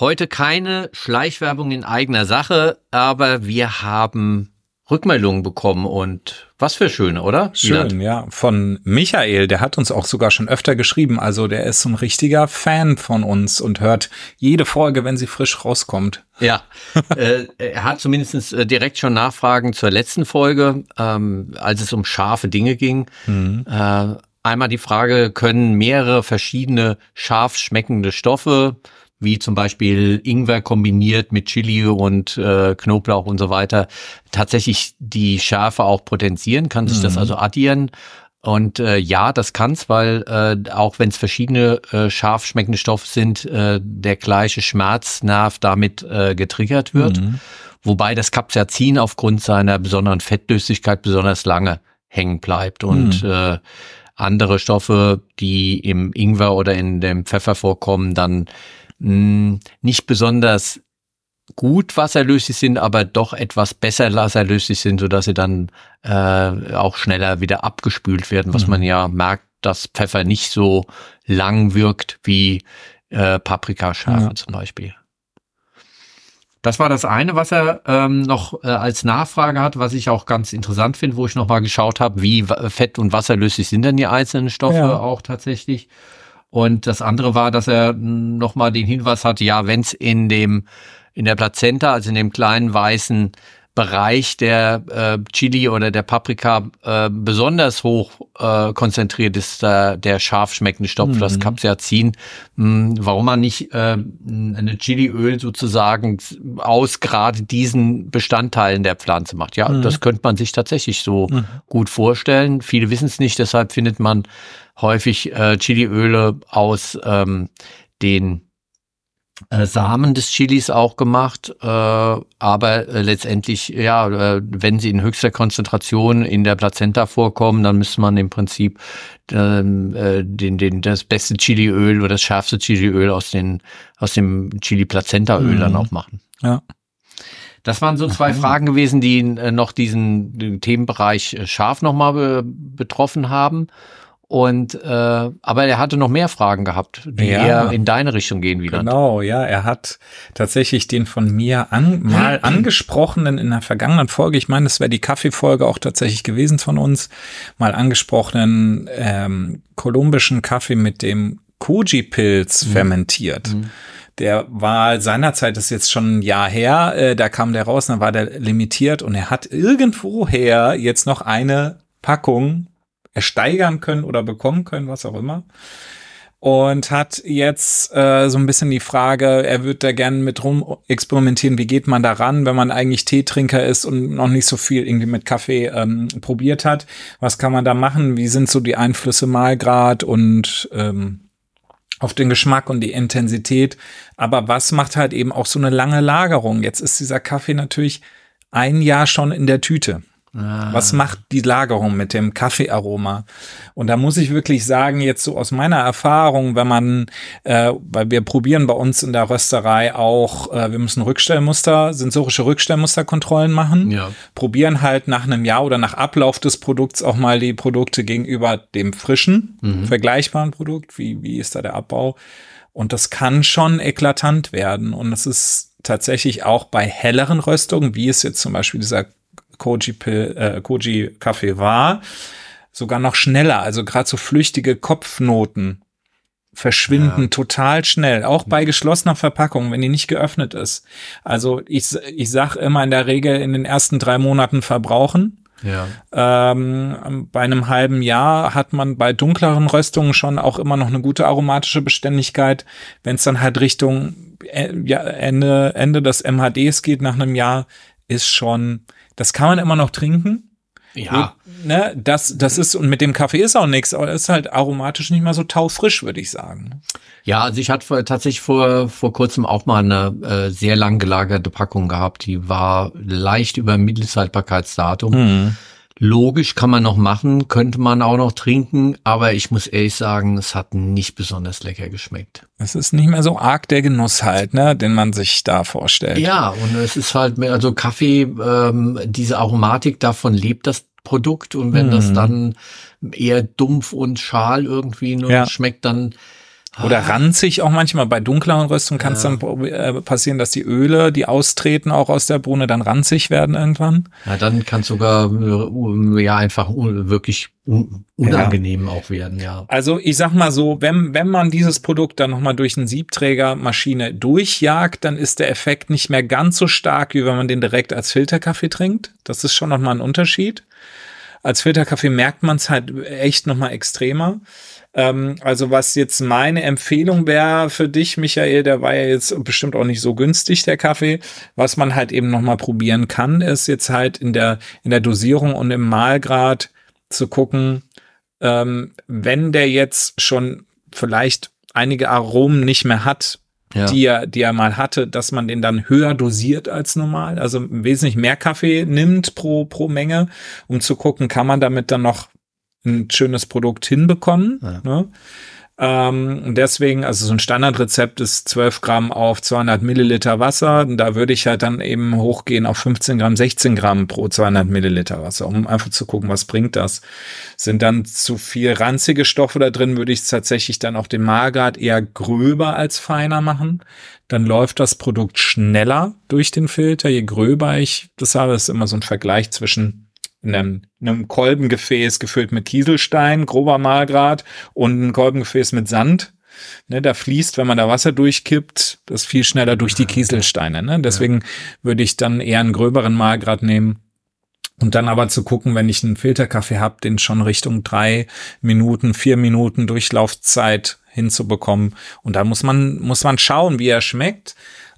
Heute keine Schleichwerbung in eigener Sache, aber wir haben Rückmeldungen bekommen und was für schöne, oder? Schön, Wieland? ja. Von Michael, der hat uns auch sogar schon öfter geschrieben. Also der ist so ein richtiger Fan von uns und hört jede Folge, wenn sie frisch rauskommt. Ja, äh, er hat zumindest äh, direkt schon Nachfragen zur letzten Folge, ähm, als es um scharfe Dinge ging. Mhm. Äh, einmal die Frage, können mehrere verschiedene scharf schmeckende Stoffe wie zum Beispiel Ingwer kombiniert mit Chili und äh, Knoblauch und so weiter, tatsächlich die Schärfe auch potenzieren, kann sich mhm. das also addieren. Und äh, ja, das kann's, weil äh, auch wenn es verschiedene äh, scharf schmeckende Stoffe sind, äh, der gleiche Schmerznerv damit äh, getriggert wird. Mhm. Wobei das Capsaicin aufgrund seiner besonderen Fettlöslichkeit besonders lange hängen bleibt und mhm. äh, andere Stoffe, die im Ingwer oder in dem Pfeffer vorkommen, dann mh, hm, nicht besonders gut wasserlöslich sind, aber doch etwas besser wasserlöslich sind, so dass sie dann äh, auch schneller wieder abgespült werden, was mhm. man ja merkt, dass Pfeffer nicht so lang wirkt wie äh, Paprikaschärfe ja. zum Beispiel. Das war das eine, was er ähm, noch äh, als Nachfrage hat, was ich auch ganz interessant finde, wo ich nochmal geschaut habe, wie fett- und wasserlöslich sind denn die einzelnen Stoffe ja. auch tatsächlich. Und das andere war, dass er nochmal den Hinweis hatte, ja, wenn es in dem, in der Plazenta, also in dem kleinen weißen Bereich der äh, Chili oder der Paprika äh, besonders hoch äh, konzentriert ist, äh, der scharf schmeckende Stoff, mhm. das Capsaicin. Hm, warum man nicht äh, eine Chiliöl sozusagen aus gerade diesen Bestandteilen der Pflanze macht. Ja, mhm. das könnte man sich tatsächlich so mhm. gut vorstellen. Viele wissen es nicht, deshalb findet man häufig äh, Chiliöle aus ähm, den Samen des Chilis auch gemacht, äh, aber äh, letztendlich, ja, äh, wenn sie in höchster Konzentration in der Plazenta vorkommen, dann müsste man im Prinzip ähm, äh, den, den, das beste Chiliöl oder das schärfste Chiliöl aus, den, aus dem Chili-Plazenta-Öl mhm. dann auch machen. Ja. Das waren so zwei. Fragen gewesen, die äh, noch diesen Themenbereich scharf nochmal be betroffen haben. Und äh, aber er hatte noch mehr Fragen gehabt, die ja, eher in deine Richtung gehen wieder. Genau, ja, er hat tatsächlich den von mir an, mal angesprochenen in der vergangenen Folge, ich meine, das wäre die Kaffeefolge auch tatsächlich gewesen von uns, mal angesprochenen ähm, kolumbischen Kaffee mit dem Koji-Pilz mhm. fermentiert. Mhm. Der war seinerzeit, das ist jetzt schon ein Jahr her, äh, da kam der raus, dann war der limitiert und er hat irgendwoher jetzt noch eine Packung ersteigern können oder bekommen können, was auch immer. Und hat jetzt äh, so ein bisschen die Frage, er wird da gerne mit rum experimentieren, wie geht man da ran, wenn man eigentlich Teetrinker ist und noch nicht so viel irgendwie mit Kaffee ähm, probiert hat. Was kann man da machen? Wie sind so die Einflüsse Malgrad und ähm, auf den Geschmack und die Intensität. Aber was macht halt eben auch so eine lange Lagerung? Jetzt ist dieser Kaffee natürlich ein Jahr schon in der Tüte. Ah. Was macht die Lagerung mit dem Kaffeearoma? Und da muss ich wirklich sagen, jetzt so aus meiner Erfahrung, wenn man, äh, weil wir probieren bei uns in der Rösterei auch, äh, wir müssen Rückstellmuster, sensorische Rückstellmusterkontrollen machen, ja. probieren halt nach einem Jahr oder nach Ablauf des Produkts auch mal die Produkte gegenüber dem frischen, mhm. vergleichbaren Produkt, wie, wie ist da der Abbau? Und das kann schon eklatant werden. Und es ist tatsächlich auch bei helleren Röstungen, wie es jetzt zum Beispiel dieser Koji, äh, Koji Kaffee war, sogar noch schneller. Also gerade so flüchtige Kopfnoten verschwinden ja. total schnell, auch bei geschlossener Verpackung, wenn die nicht geöffnet ist. Also ich, ich sag immer in der Regel in den ersten drei Monaten verbrauchen. Ja. Ähm, bei einem halben Jahr hat man bei dunkleren Röstungen schon auch immer noch eine gute aromatische Beständigkeit. Wenn es dann halt Richtung äh, ja, Ende, Ende des MHDs geht nach einem Jahr, ist schon das kann man immer noch trinken. Ja. Ne, das, das ist, und mit dem Kaffee ist auch nichts, aber es ist halt aromatisch nicht mehr so taufrisch, würde ich sagen. Ja, also ich hatte tatsächlich vor, vor kurzem auch mal eine äh, sehr lang gelagerte Packung gehabt, die war leicht über Mindesthaltbarkeitsdatum. Mhm. Logisch kann man noch machen, könnte man auch noch trinken, aber ich muss ehrlich sagen, es hat nicht besonders lecker geschmeckt. Es ist nicht mehr so arg der Genuss halt, ne, den man sich da vorstellt. Ja, und es ist halt mehr, also Kaffee, ähm, diese Aromatik, davon lebt das Produkt und wenn hm. das dann eher dumpf und schal irgendwie nur ja. schmeckt, dann Oder ah. ranzig auch manchmal. Bei dunkleren Röstungen kann es ja. dann äh, passieren, dass die Öle, die austreten auch aus der Bohne, dann ranzig werden irgendwann. Ja, dann kann es sogar äh, ja einfach wirklich unangenehm ja. auch werden, ja. Also ich sag mal so, wenn, wenn man dieses Produkt dann nochmal durch eine Siebträgermaschine durchjagt, dann ist der Effekt nicht mehr ganz so stark, wie wenn man den direkt als Filterkaffee trinkt. Das ist schon nochmal ein Unterschied. Als Filterkaffee merkt man es halt echt nochmal extremer. Ähm, also was jetzt meine Empfehlung wäre für dich, Michael, der war ja jetzt bestimmt auch nicht so günstig, der Kaffee. Was man halt eben nochmal probieren kann, ist jetzt halt in der, in der Dosierung und im Mahlgrad zu gucken, ähm, wenn der jetzt schon vielleicht einige Aromen nicht mehr hat, ja. die, er, die er mal hatte, dass man den dann höher dosiert als normal, also wesentlich mehr Kaffee nimmt pro, pro Menge, um zu gucken, kann man damit dann noch ein schönes Produkt hinbekommen. Ja. Ne? Ähm, deswegen, also so ein Standardrezept ist 12 Gramm auf 200 Milliliter Wasser. Da würde ich halt dann eben hochgehen auf 15 Gramm, 16 Gramm pro 200 Milliliter Wasser, um einfach zu gucken, was bringt das. Sind dann zu viel ranzige Stoffe da drin, würde ich es tatsächlich dann auf dem Mahlgrad eher gröber als feiner machen. Dann läuft das Produkt schneller durch den Filter. Je gröber ich das habe, ist immer so ein Vergleich zwischen in einem, in einem Kolbengefäß gefüllt mit Kieselstein, grober Mahlgrad und ein Kolbengefäß mit Sand. Ne, da fließt, wenn man da Wasser durchkippt, das viel schneller durch die Kieselsteine. Ne? Deswegen ja. würde ich dann eher einen gröberen Mahlgrad nehmen. Und dann aber zu gucken, wenn ich einen Filterkaffee habe, den schon Richtung drei Minuten, vier Minuten Durchlaufzeit hinzubekommen. Und da muss man, muss man schauen, wie er schmeckt.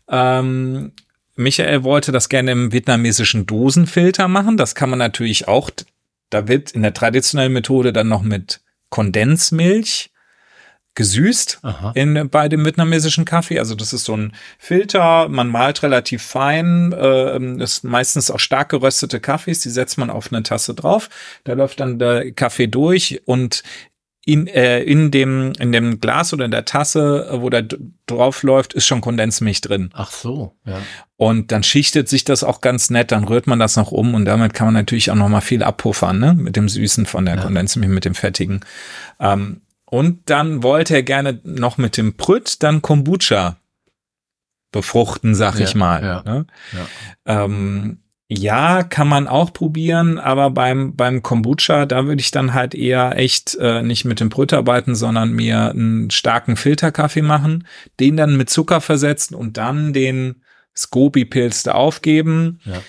Ähm, Michael wollte das gerne im vietnamesischen Dosenfilter machen. Das kann man natürlich auch. Da wird in der traditionellen Methode dann noch mit Kondensmilch gesüßt in, bei dem vietnamesischen Kaffee. Also das ist so ein Filter, man malt relativ fein, äh, ist meistens auch stark geröstete Kaffees, die setzt man auf eine Tasse drauf. Da läuft dann der Kaffee durch und in, äh, in, dem, in dem Glas oder in der Tasse, wo da drauf läuft, ist schon Kondensmilch drin. Ach so, ja. Und dann schichtet sich das auch ganz nett, dann rührt man das noch um und damit kann man natürlich auch noch mal viel abpuffern, ne? Mit dem Süßen von der ja. Kondensmilch, mit dem Fettigen. Ähm, und dann wollte er gerne noch mit dem Prütt dann Kombucha befruchten, sag ja, ich mal. Ja, ne? ja. Ähm, ja, kann man auch probieren, aber beim, beim Kombucha, da würde ich dann halt eher echt äh, nicht mit dem Brüt arbeiten, sondern mir einen starken Filterkaffee machen, den dann mit Zucker versetzen und dann den Scoby-Pilz da aufgeben. Ja.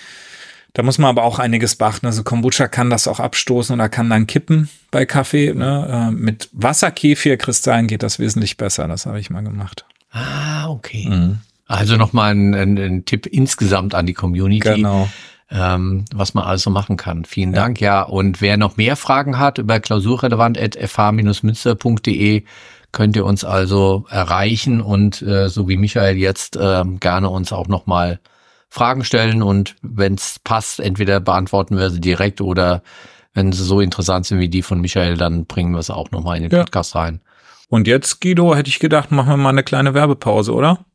Da muss man aber auch einiges beachten. Also Kombucha kann das auch abstoßen oder kann dann kippen bei Kaffee. Ne? Äh, mit Wasserkefirkristallen geht das wesentlich besser. Das habe ich mal gemacht. Ah, okay. Mhm. Also nochmal ein, ein, ein Tipp insgesamt an die Community. Genau. Ähm, was man also machen kann. Vielen ja. Dank. Ja, und wer noch mehr Fragen hat über klausurrelevant.fh-münster.de könnt ihr uns also erreichen und äh, so wie Michael jetzt äh, gerne uns auch nochmal Fragen stellen und wenn es passt, entweder beantworten wir sie direkt oder wenn sie so interessant sind wie die von Michael, dann bringen wir es auch nochmal in den ja. Podcast rein. Und jetzt, Guido, hätte ich gedacht, machen wir mal eine kleine Werbepause, oder?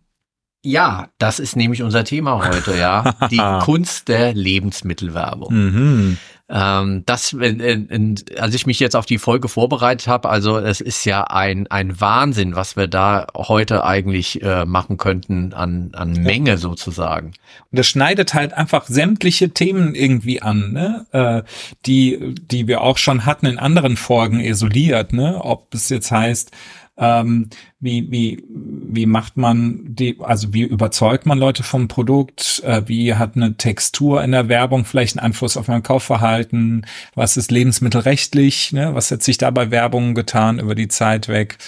Ja, das ist nämlich unser Thema heute, ja. Die Kunst der Lebensmittelwerbung. Mhm. Ähm, das, äh, als ich mich jetzt auf die Folge vorbereitet habe, also es ist ja ein, ein Wahnsinn, was wir da heute eigentlich äh, machen könnten an, an Menge sozusagen. Und das schneidet halt einfach sämtliche Themen irgendwie an, ne? Äh, die, die wir auch schon hatten in anderen Folgen isoliert, ne? Ob es jetzt heißt, ähm, wie, wie, wie macht man die, also wie überzeugt man Leute vom Produkt? Äh, wie hat eine Textur in der Werbung vielleicht einen Einfluss auf mein Kaufverhalten? Was ist lebensmittelrechtlich? Ne? Was hat sich da bei Werbung getan über die Zeit weg?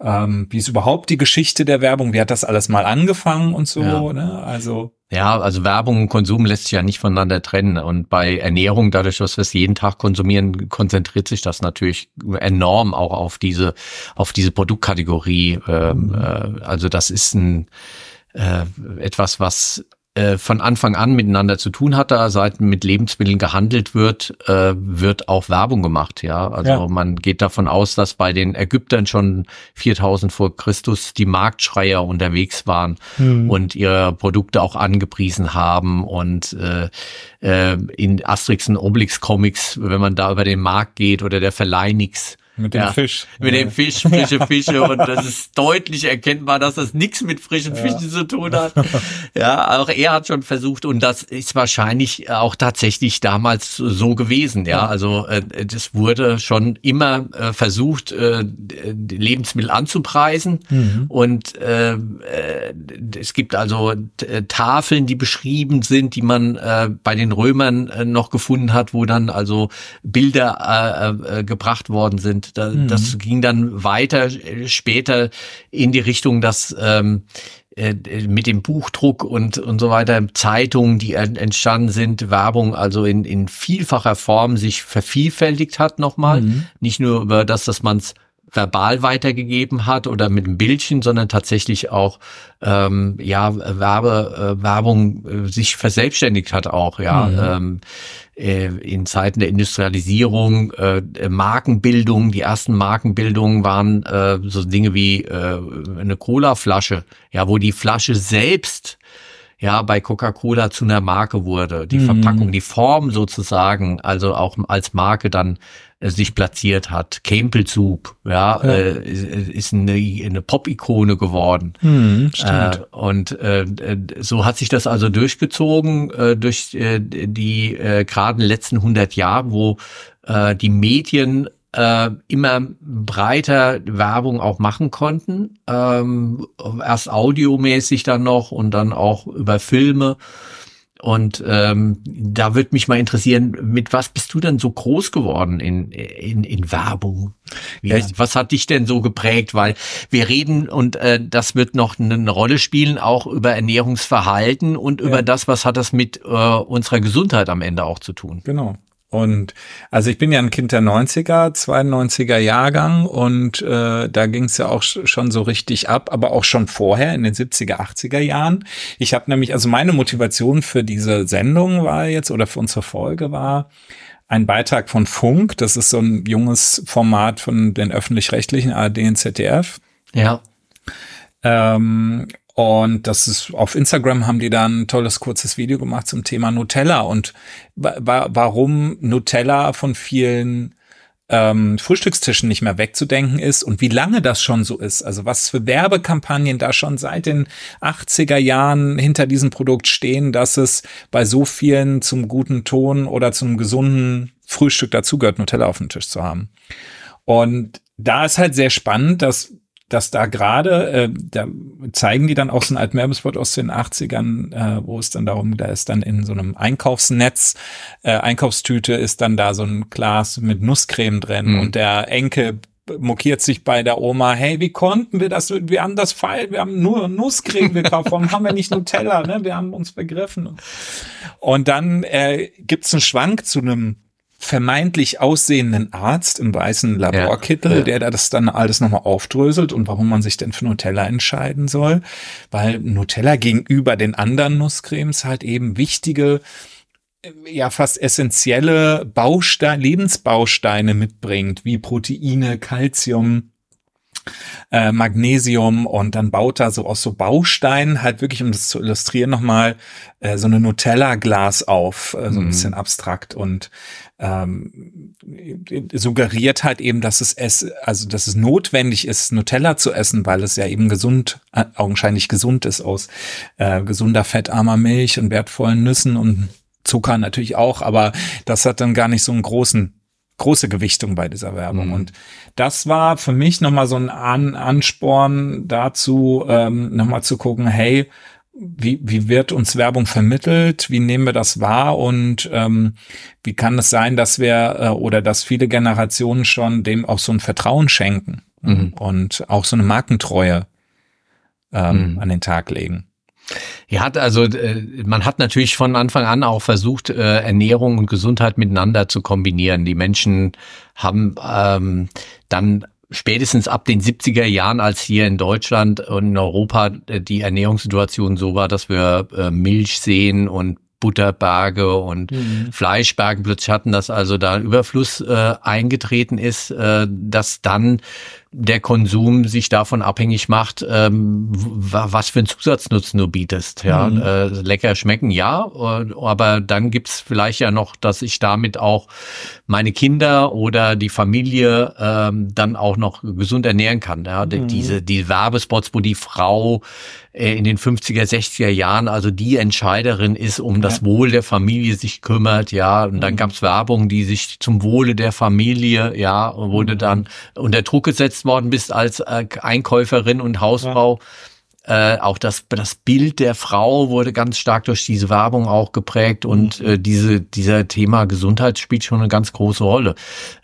Ähm, wie ist überhaupt die Geschichte der Werbung? Wie hat das alles mal angefangen und so? Ja. Ne? Also ja, also Werbung und Konsum lässt sich ja nicht voneinander trennen. Und bei Ernährung, dadurch, dass wir es jeden Tag konsumieren, konzentriert sich das natürlich enorm auch auf diese, auf diese Produktkategorie. Mhm. also das ist ein äh, etwas, was äh, von Anfang an miteinander zu tun hat, da seit mit Lebensmitteln gehandelt wird, äh, wird auch Werbung gemacht. Ja, also ja. man geht davon aus, dass bei den Ägyptern schon 4000 vor Christus die Marktschreier unterwegs waren mhm. und ihre Produkte auch angepriesen haben und äh, äh, in Asterix und Obelix Comics, wenn man da über den Markt geht oder der Verleih nix Mit dem ja, Fisch. Mit dem Fisch, frische Fische. und das ist deutlich erkennbar, dass das nichts mit frischen ja. Fischen zu tun hat. Ja, auch er hat schon versucht und das ist wahrscheinlich auch tatsächlich damals so gewesen. Ja, also äh, das wurde schon immer äh, versucht, äh, Lebensmittel anzupreisen mhm. und äh, äh, es gibt also äh, Tafeln, die beschrieben sind, die man äh, bei den Römern äh, noch gefunden hat, wo dann also Bilder äh, äh, gebracht worden sind da, mhm. Das ging dann weiter äh, später in die Richtung, dass ähm, äh, mit dem Buchdruck und, und so weiter, Zeitungen, die entstanden sind, Werbung also in, in vielfacher Form sich vervielfältigt hat nochmal. Mhm. Nicht nur über das, dass man es verbal weitergegeben hat oder mit einem Bildchen, sondern tatsächlich auch ähm, ja Werbe, äh, Werbung äh, sich verselbstständigt hat auch ja mhm. ähm, äh, in Zeiten der Industrialisierung äh, Markenbildung die ersten Markenbildungen waren äh, so Dinge wie äh, eine Cola-Flasche ja wo die Flasche selbst ja bei Coca-Cola zu einer Marke wurde die mhm. Verpackung die Form sozusagen also auch als Marke dann äh, sich platziert hat. Soup, ja, ja. Äh, ist eine, eine Pop-Ikone geworden. Hm, stimmt. Äh, und äh, so hat sich das also durchgezogen äh, durch äh, die äh, gerade letzten 100 Jahre, wo äh, die Medien äh, immer breiter Werbung auch machen konnten. Ähm, erst audiomäßig dann noch und dann auch über Filme. Und ähm, da würde mich mal interessieren, mit was bist du denn so groß geworden in, in, in Werbung? Wie, was hat dich denn so geprägt? Weil wir reden und äh, das wird noch eine Rolle spielen, auch über Ernährungsverhalten und ja. über das, was hat das mit äh, unserer Gesundheit am Ende auch zu tun. Genau. Und also ich bin ja ein Kind der 90er, 92er Jahrgang und äh, da ging es ja auch schon so richtig ab, aber auch schon vorher in den 70er, 80er Jahren. Ich habe nämlich, also meine Motivation für diese Sendung war jetzt oder für unsere Folge war, ein Beitrag von Funk, das ist so ein junges Format von den öffentlich-rechtlichen ARD und ZDF. Ja. Ähm, und das ist auf Instagram haben die da ein tolles kurzes Video gemacht zum Thema Nutella und wa warum Nutella von vielen ähm, Frühstückstischen nicht mehr wegzudenken ist und wie lange das schon so ist. Also was für Werbekampagnen da schon seit den 80er Jahren hinter diesem Produkt stehen, dass es bei so vielen zum guten Ton oder zum gesunden Frühstück dazugehört, Nutella auf dem Tisch zu haben. Und da ist halt sehr spannend, dass dass da gerade, äh, da zeigen die dann auch so einen alten Werbespot aus den 80ern, äh, wo es dann darum, da ist dann in so einem Einkaufsnetz, äh, Einkaufstüte ist dann da so ein Glas mit Nusscreme drin mhm. und der Enkel mokiert sich bei der Oma, hey, wie konnten wir das, wir haben das falsch, wir haben nur Nusscreme gekauft, warum haben wir nicht Nutella, ne? wir haben uns begriffen. Und dann äh, gibt's einen Schwank zu einem vermeintlich aussehenden Arzt im weißen Laborkittel, ja, der das dann alles nochmal aufdröselt und warum man sich denn für Nutella entscheiden soll. Weil Nutella gegenüber den anderen Nusscremes halt eben wichtige, ja fast essentielle Bausteine, Lebensbausteine mitbringt, wie Proteine, Calcium, äh, Magnesium und dann baut er so aus so Bausteinen halt wirklich, um das zu illustrieren, nochmal äh, so eine Nutella-Glas auf, äh, so ein mhm. bisschen abstrakt und ähm, suggeriert halt eben, dass es es, also dass es notwendig ist, Nutella zu essen, weil es ja eben gesund, äh, augenscheinlich gesund ist aus äh, gesunder, fettarmer Milch und wertvollen Nüssen und Zucker natürlich auch, aber das hat dann gar nicht so einen großen große Gewichtung bei dieser Werbung. Mhm. Und das war für mich nochmal so ein An Ansporn dazu, ähm, nochmal zu gucken, hey, wie, wie wird uns Werbung vermittelt? Wie nehmen wir das wahr? Und ähm, wie kann es sein, dass wir äh, oder dass viele Generationen schon dem auch so ein Vertrauen schenken mhm. und auch so eine Markentreue ähm, mhm. an den Tag legen? Ja, also äh, man hat natürlich von Anfang an auch versucht, äh, Ernährung und Gesundheit miteinander zu kombinieren. Die Menschen haben ähm, dann spätestens ab den 70er Jahren, als hier in Deutschland und in Europa äh, die Ernährungssituation so war, dass wir äh, Milch sehen und Butterberge und mhm. Fleischberge plötzlich hatten, dass also da Überfluss äh, eingetreten ist, äh, dass dann der Konsum sich davon abhängig macht, ähm, was für einen Zusatznutzen du bietest. Ja, mhm. äh, lecker schmecken, ja, aber dann gibt's vielleicht ja noch, dass ich damit auch meine Kinder oder die Familie ähm, dann auch noch gesund ernähren kann. Ja, mhm. diese die Werbespots, wo die Frau äh, in den 50er, 60er Jahren also die Entscheiderin ist, um das Wohl der Familie sich kümmert, ja. Und dann mhm. gab's Werbung, die sich zum Wohle der Familie, ja, wurde mhm. dann unter Druck gesetzt worden bist als äh, Einkäuferin und Hausfrau. Ja. Äh, auch das, das Bild der Frau wurde ganz stark durch diese Werbung auch geprägt und mhm. äh, diese, dieser Thema Gesundheit spielt schon eine ganz große Rolle,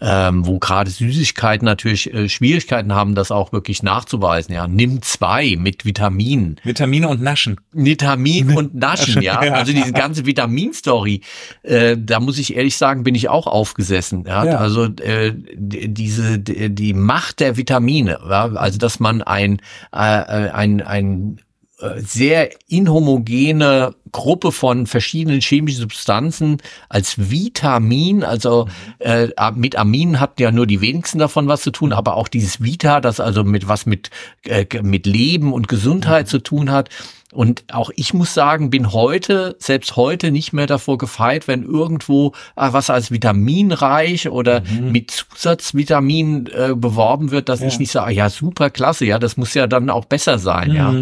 ähm, wo gerade Süßigkeiten natürlich äh, Schwierigkeiten haben, das auch wirklich nachzuweisen. Ja, nimm zwei mit Vitaminen. Vitamine und Naschen. Vitamin und Naschen, ja. Also diese ganze Vitaminstory, äh, da muss ich ehrlich sagen, bin ich auch aufgesessen. Ja, ja. also äh, diese die Macht der Vitamine, ja? also dass man ein äh, ein ein ein äh, sehr inhomogene Gruppe von verschiedenen chemischen Substanzen als Vitamin, also äh, mit Aminen hatten ja nur die wenigsten davon was zu tun, aber auch dieses Vita, das also mit was mit äh, mit Leben und Gesundheit mhm. zu tun hat, und auch ich muss sagen, bin heute, selbst heute nicht mehr davor gefeit, wenn irgendwo äh, was als vitaminreich oder mhm. mit Zusatzvitaminen äh, beworben wird, dass ja. ich nicht sage, ja, super klasse, ja, das muss ja dann auch besser sein, mhm. ja.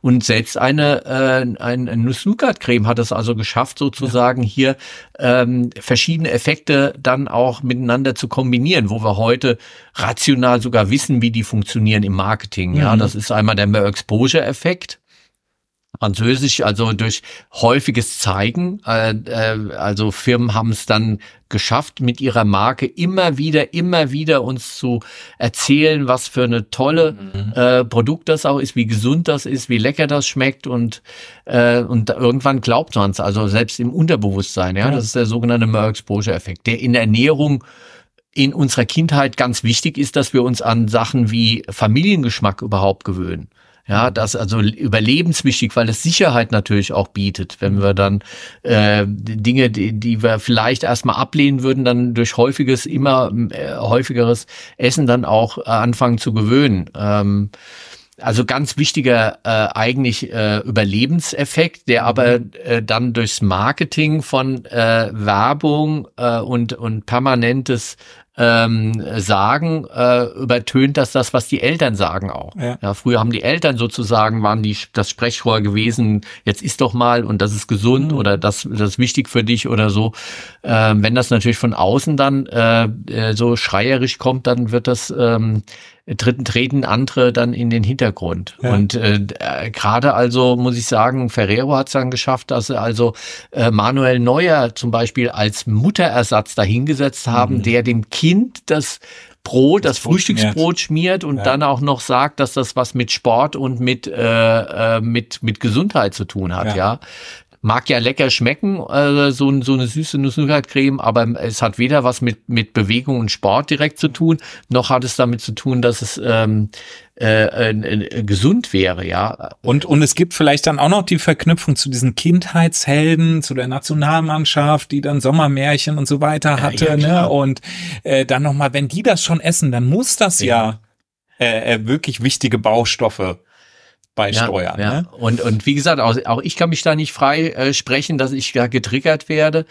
Und selbst eine, äh, eine Nuss-Nougat-Creme hat es also geschafft, sozusagen ja. hier ähm, verschiedene Effekte dann auch miteinander zu kombinieren, wo wir heute rational sogar wissen, wie die funktionieren im Marketing. Ja, mhm. das ist einmal der Exposure-Effekt. Französisch, also durch häufiges Zeigen. Äh, äh, also Firmen haben es dann geschafft, mit ihrer Marke immer wieder, immer wieder uns zu erzählen, was für eine tolle mhm. äh, Produkt das auch ist, wie gesund das ist, wie lecker das schmeckt und äh, und irgendwann glaubt man es, also selbst im Unterbewusstsein. Ja, ja. das ist der sogenannte More Exposure Effekt, der in der Ernährung in unserer Kindheit ganz wichtig ist, dass wir uns an Sachen wie Familiengeschmack überhaupt gewöhnen. Ja, das also überlebenswichtig, weil es Sicherheit natürlich auch bietet. Wenn wir dann äh, Dinge, die, die wir vielleicht erstmal ablehnen würden, dann durch häufiges, immer äh, häufigeres Essen dann auch äh, anfangen zu gewöhnen. Ähm, also ganz wichtiger äh, eigentlich äh, Überlebenseffekt, der aber äh, dann durchs Marketing von äh, Werbung äh, und, und permanentes ähm, sagen, äh, übertönt das das, was die Eltern sagen auch. Ja. ja. früher haben die Eltern sozusagen, waren die das Sprechrohr gewesen, jetzt isst doch mal und das ist gesund mhm. oder das, das ist wichtig für dich oder so. Ähm, wenn das natürlich von außen dann äh, äh so schreierisch kommt, dann wird das ähm, dritten treten andere dann in den Hintergrund. Ja. Und äh, äh, gerade also muss ich sagen, Ferrero hat es dann geschafft, dass sie also äh, Manuel Neuer zum Beispiel als Mutterersatz dahingesetzt haben, mhm. der dem Kind das Brot, das, das Frühstücksbrot schmiert, und ja. dann auch noch sagt, dass das was mit Sport und mit äh, äh mit mit Gesundheit zu tun hat. Ja, ja? mag ja lecker schmecken, äh, so, so eine süße Nuss-Nougat-Creme, aber es hat weder was mit, mit Bewegung und Sport direkt zu tun, noch hat es damit zu tun, dass es ähm, äh, äh, gesund wäre, ja. Und, und es gibt vielleicht dann auch noch die Verknüpfung zu diesen Kindheitshelden, zu der Nationalmannschaft, die dann Sommermärchen und so weiter hatte, ja, ja, ne? Und äh, dann nochmal, wenn die das schon essen, dann muss das ja, ja äh, äh wirklich wichtige Baustoffe beisteuern. Ja, ja. Ne? Und, und wie gesagt, auch, auch ich kann mich da nicht frei äh, sprechen, dass ich da getriggert werde.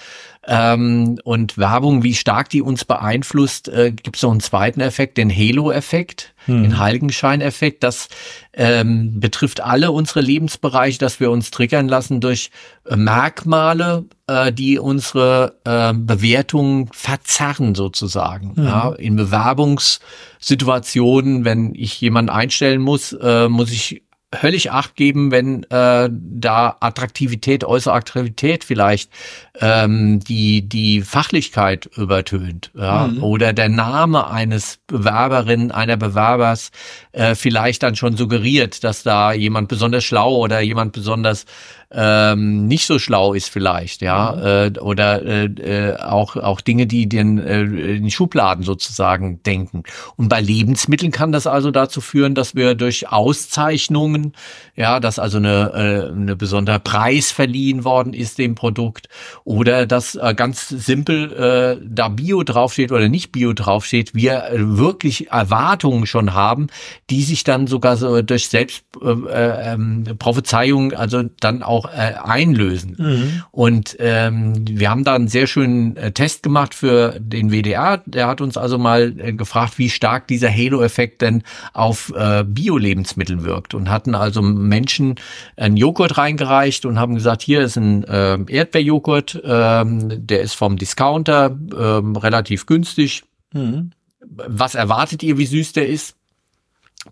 Ähm, und Werbung, wie stark die uns beeinflusst, äh, gibt es noch einen zweiten Effekt, den Halo-Effekt, hm. den Heiligenschein-Effekt. Das ähm, betrifft alle unsere Lebensbereiche, dass wir uns triggern lassen durch äh, Merkmale, äh, die unsere äh, Bewertung verzerren sozusagen. Hm. Ja, in Bewerbungssituationen, wenn ich jemanden einstellen muss, äh, muss ich höllisch Acht geben, wenn äh, da Attraktivität, äußere Attraktivität vielleicht ähm, die die Fachlichkeit übertönt, ja, mhm. oder der Name eines Bewerberin, einer Bewerbers äh, vielleicht dann schon suggeriert, dass da jemand besonders schlau oder jemand besonders ähm, nicht so schlau ist vielleicht, ja, mhm. äh, oder äh, äh, auch auch Dinge, die den äh, in Schubladen sozusagen denken. Und bei Lebensmitteln kann das also dazu führen, dass wir durch Auszeichnungen, ja, dass also eine äh, eine besonderer Preis verliehen worden ist dem Produkt oder dass äh, ganz simpel äh, da Bio draufsteht oder nicht Bio draufsteht, wir äh, wirklich Erwartungen schon haben, die sich dann sogar so durch Selbst äh, äh, ähm, Prophezeiung also dann auch äh, einlösen. Mhm. Und ähm, wir haben da einen sehr schönen äh, Test gemacht für den WDR. Der hat uns also mal äh, gefragt, wie stark dieser Halo-Effekt denn auf äh, Bio-Lebensmittel wirkt und hatten also Menschen einen Joghurt reingereicht und haben gesagt, hier ist ein äh, Erdbeerjoghurt, äh, der ist vom Discounter äh, relativ günstig. Mhm. Was erwartet ihr, wie süß der ist?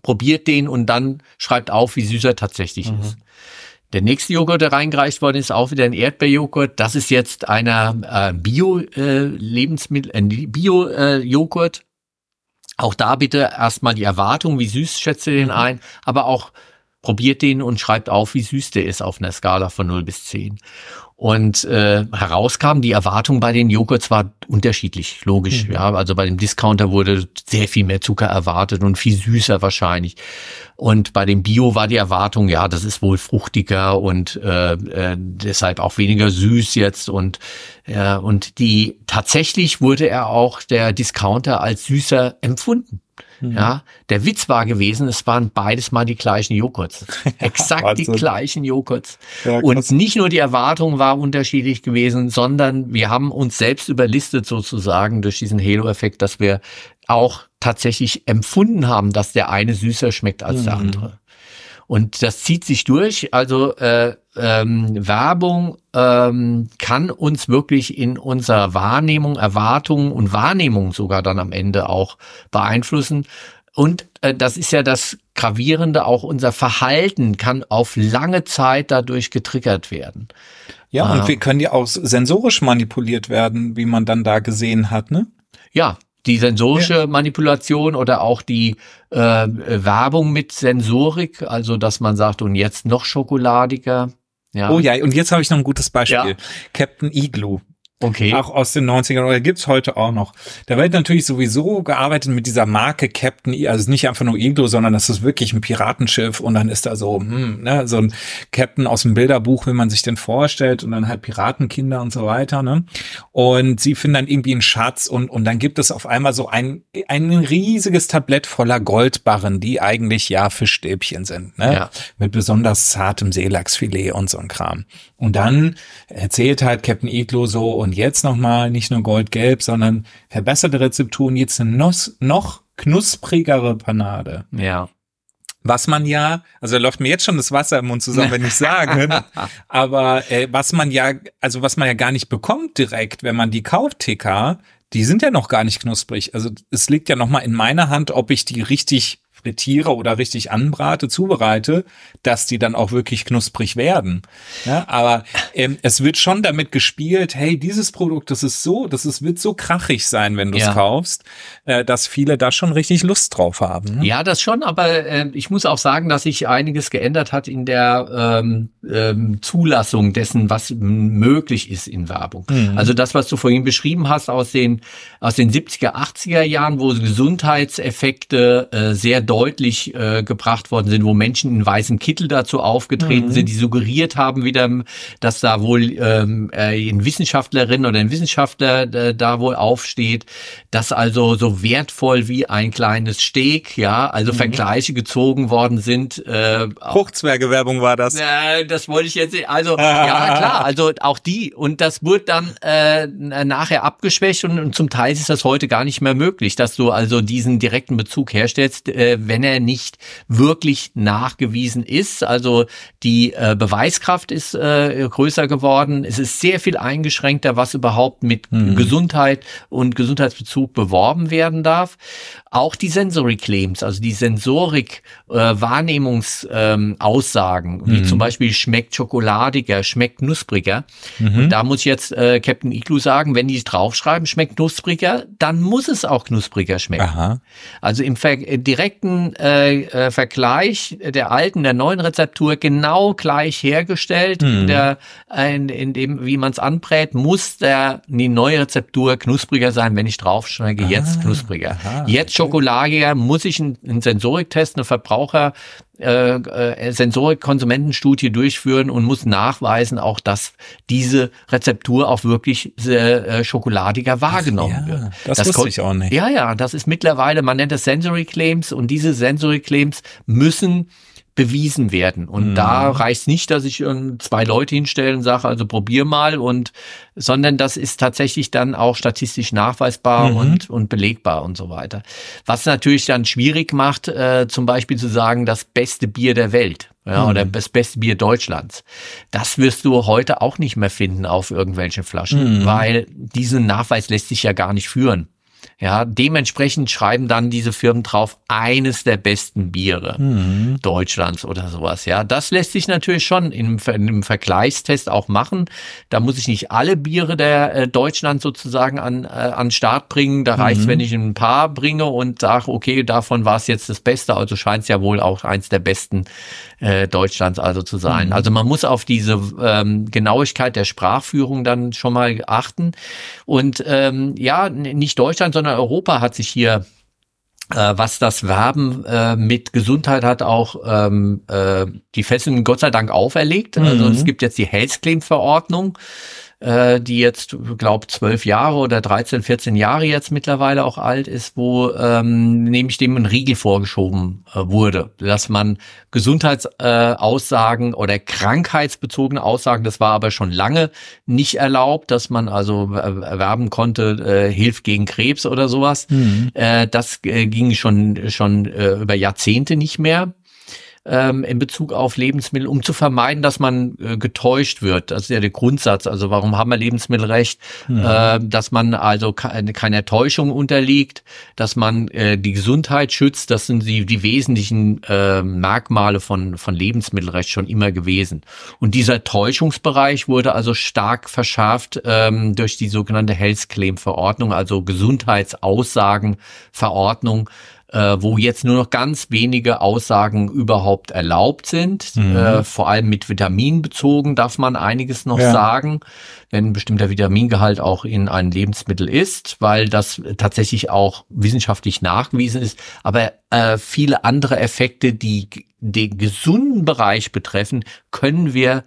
probiert den und dann schreibt auf, wie süß er tatsächlich mhm. ist. Der nächste Joghurt, der reingereicht worden ist, auch wieder ein Erdbeerjoghurt. Das ist jetzt einer äh, Bio-Lebensmittel, äh, Bio-Joghurt. Äh, auch da bitte erstmal die Erwartung, wie süß schätze den mhm. ein, aber auch probiert den und schreibt auf, wie süß der ist auf einer Skala von 0 bis 10. Und äh, herauskam, die Erwartung bei den Joghurts war unterschiedlich, logisch. Mhm. Ja, also bei dem Discounter wurde sehr viel mehr Zucker erwartet und viel süßer wahrscheinlich. Und bei dem Bio war die Erwartung, ja, das ist wohl fruchtiger und äh, äh, deshalb auch weniger süß jetzt. Und äh, und die tatsächlich wurde er auch der Discounter als süßer empfunden. Mhm. Ja, der Witz war gewesen, es waren beides mal die gleichen Joghurts. Exakt die gleichen Joghurts. Ja, und nicht nur die Erwartung war unterschiedlich gewesen, sondern wir haben uns selbst überlistet sozusagen durch diesen Halo-Effekt, dass wir auch tatsächlich empfunden haben, dass der eine süßer schmeckt als mhm. der andere. Und das zieht sich durch. Also äh, ähm, Werbung ähm, kann uns wirklich in unserer Wahrnehmung, Erwartungen und Wahrnehmung sogar dann am Ende auch beeinflussen. Und äh, das ist ja das Gravierende, auch unser Verhalten kann auf lange Zeit dadurch getriggert werden. Ja, und ah. wir können ja auch sensorisch manipuliert werden, wie man dann da gesehen hat, ne? Ja, die sensorische ja. Manipulation oder auch die äh, Werbung mit Sensorik, also dass man sagt, und jetzt noch schokoladiger. Ja. Oh ja, und jetzt habe ich noch ein gutes Beispiel. Ja. Captain Igloo. Okay. Auch aus den 90ern oder gibt's heute auch noch. Da wird natürlich sowieso gearbeitet mit dieser Marke Captain, I, also nicht einfach nur Iglo, sondern das ist wirklich ein Piratenschiff und dann ist da so, hm, ne, so ein Captain aus dem Bilderbuch, wie man sich den vorstellt und dann halt Piratenkinder und so weiter, ne? Und sie finden dann irgendwie einen Schatz und, und dann gibt es auf einmal so ein, ein riesiges Tablett voller Goldbarren, die eigentlich ja Fischstäbchen sind, ne? Ja. Mit besonders zartem Seelachsfilet und so ein Kram. Und dann erzählt halt Captain Iglo so und jetzt nochmal nicht nur goldgelb, sondern verbesserte Rezepturen, jetzt eine noch, noch knusprigere Panade. Ja. Was man ja, also läuft mir jetzt schon das Wasser im Mund zusammen, wenn ich sage, ne? aber äh, was man ja, also was man ja gar nicht bekommt direkt, wenn man die kauft, TK, die sind ja noch gar nicht knusprig. Also es liegt ja noch mal in meiner Hand, ob ich die richtig frittiere oder richtig anbrate, zubereite, dass die dann auch wirklich knusprig werden. Ja, aber ähm, es wird schon damit gespielt, hey, dieses Produkt, das ist so, das ist, wird so krachig sein, wenn du es ja. kaufst, äh, dass viele da schon richtig Lust drauf haben. Ne? Ja, das schon, aber äh, ich muss auch sagen, dass sich einiges geändert hat in der ähm, ähm, Zulassung dessen, was möglich ist in Werbung. Mhm. Also das, was du vorhin beschrieben hast aus den, aus den 70er, 80er Jahren, wo Gesundheitseffekte äh, sehr deutlich äh, gebracht worden sind, wo Menschen in weißen Kittel dazu aufgetreten mhm. sind, die suggeriert haben wieder, dass da wohl ähm, äh, ein Wissenschaftlerin oder ein Wissenschaftler äh, da wohl aufsteht, dass also so wertvoll wie ein kleines Steg, ja, also mhm. Vergleiche gezogen worden sind. Äh, Fruchtzwergewerbung war das. Äh, das wollte ich jetzt, also ja klar, also auch die und das wird dann äh, nachher abgeschwächt und, und zum Teil ist das heute gar nicht mehr möglich, dass du also diesen direkten Bezug herstellst, äh, wenn er nicht wirklich nachgewiesen ist. Also die äh, Beweiskraft ist äh, größer geworden. Es ist sehr viel eingeschränkter, was überhaupt mit mhm. Gesundheit und Gesundheitsbezug beworben werden darf. Auch die Sensory Claims, also die Sensorik äh, Wahrnehmungsaussagen, ähm, wie mhm. zum Beispiel schmeckt schokoladiger, schmeckt knuspriger. Mhm. Und da muss ich jetzt äh, Captain Igloo sagen, wenn die draufschreiben, schmeckt knuspriger, dann muss es auch knuspriger schmecken. Aha. Also im Ver äh, direkten äh, äh, Vergleich der alten, der neuen Rezeptur genau gleich hergestellt, mhm. in, der, in, in dem, wie man es anbrät, muss der, die neue Rezeptur knuspriger sein, wenn ich draufschneide, jetzt ah, knuspriger. Aha. Jetzt Schokoladiger muss ich einen, einen Sensoriktest, eine Verbraucher äh, äh, Sensorik-Konsumentenstudie durchführen und muss nachweisen auch, dass diese Rezeptur auch wirklich äh, schokoladiger wahrgenommen Ach, ja, wird. Das, das wusste ich auch nicht. Ja, ja, das ist mittlerweile, man nennt das Sensory Claims und diese Sensory Claims müssen bewiesen werden. Und mhm. da reicht nicht, dass ich zwei Leute hinstelle und sage, also probier mal und, sondern das ist tatsächlich dann auch statistisch nachweisbar mhm. und, und belegbar und so weiter. Was natürlich dann schwierig macht, äh, zum Beispiel zu sagen, das beste Bier der Welt. Ja, mhm. oder das beste Bier Deutschlands. Das wirst du heute auch nicht mehr finden auf irgendwelchen Flaschen, mhm. weil diesen Nachweis lässt sich ja gar nicht führen. Ja, dementsprechend schreiben dann diese Firmen drauf, eines der besten Biere mhm. Deutschlands oder sowas. Ja, das lässt sich natürlich schon im, im Vergleichstest auch machen. Da muss ich nicht alle Biere der äh, Deutschland sozusagen an, äh, an Start bringen. Da mhm. reicht wenn ich ein paar bringe und sage, okay, davon war es jetzt das Beste. Also scheint es ja wohl auch eins der besten äh, Deutschlands also zu sein. Mhm. Also man muss auf diese ähm, Genauigkeit der Sprachführung dann schon mal achten. Und ähm, ja, nicht Deutschland, sondern Europa hat sich hier äh, was das Werben äh, mit Gesundheit hat auch ähm, äh, die Fesseln Gott sei Dank auferlegt. Also mhm. Also es gibt jetzt die Health Claim Verordnung, äh, die jetzt, glaube zwölf Jahre oder 13, 14 Jahre jetzt mittlerweile auch alt ist, wo ähm, nämlich dem ein Riegel vorgeschoben äh, wurde, dass man Gesundheitsaussagen äh, oder krankheitsbezogene Aussagen, das war aber schon lange nicht erlaubt, dass man also erwerben konnte, äh, hilft gegen Krebs oder sowas. Mhm. Äh, das äh, ging schon schon äh, über Jahrzehnte nicht mehr ähm, in Bezug auf Lebensmittel, um zu vermeiden, dass man äh, getäuscht wird. Das ist ja der Grundsatz. Also warum haben wir Lebensmittelrecht? Mhm. Äh, dass man also keine, keiner Täuschung unterliegt, dass man äh, die Gesundheit schützt. Das sind die, die wesentlichen äh, Merkmale von, von Lebensmittelrecht schon immer gewesen. Und dieser Täuschungsbereich wurde also stark verschärft ähm, durch die sogenannte Health Claim Verordnung, also Gesundheitsaussagenverordnung äh, wo jetzt nur noch ganz wenige Aussagen überhaupt erlaubt sind. Mhm. Äh, vor allem mit Vitamin bezogen darf man einiges noch ja. sagen, wenn ein bestimmter Vitamingehalt auch in einem Lebensmittel ist, weil das tatsächlich auch wissenschaftlich nachgewiesen ist. Aber äh, viele andere Effekte, die den gesunden Bereich betreffen, können wir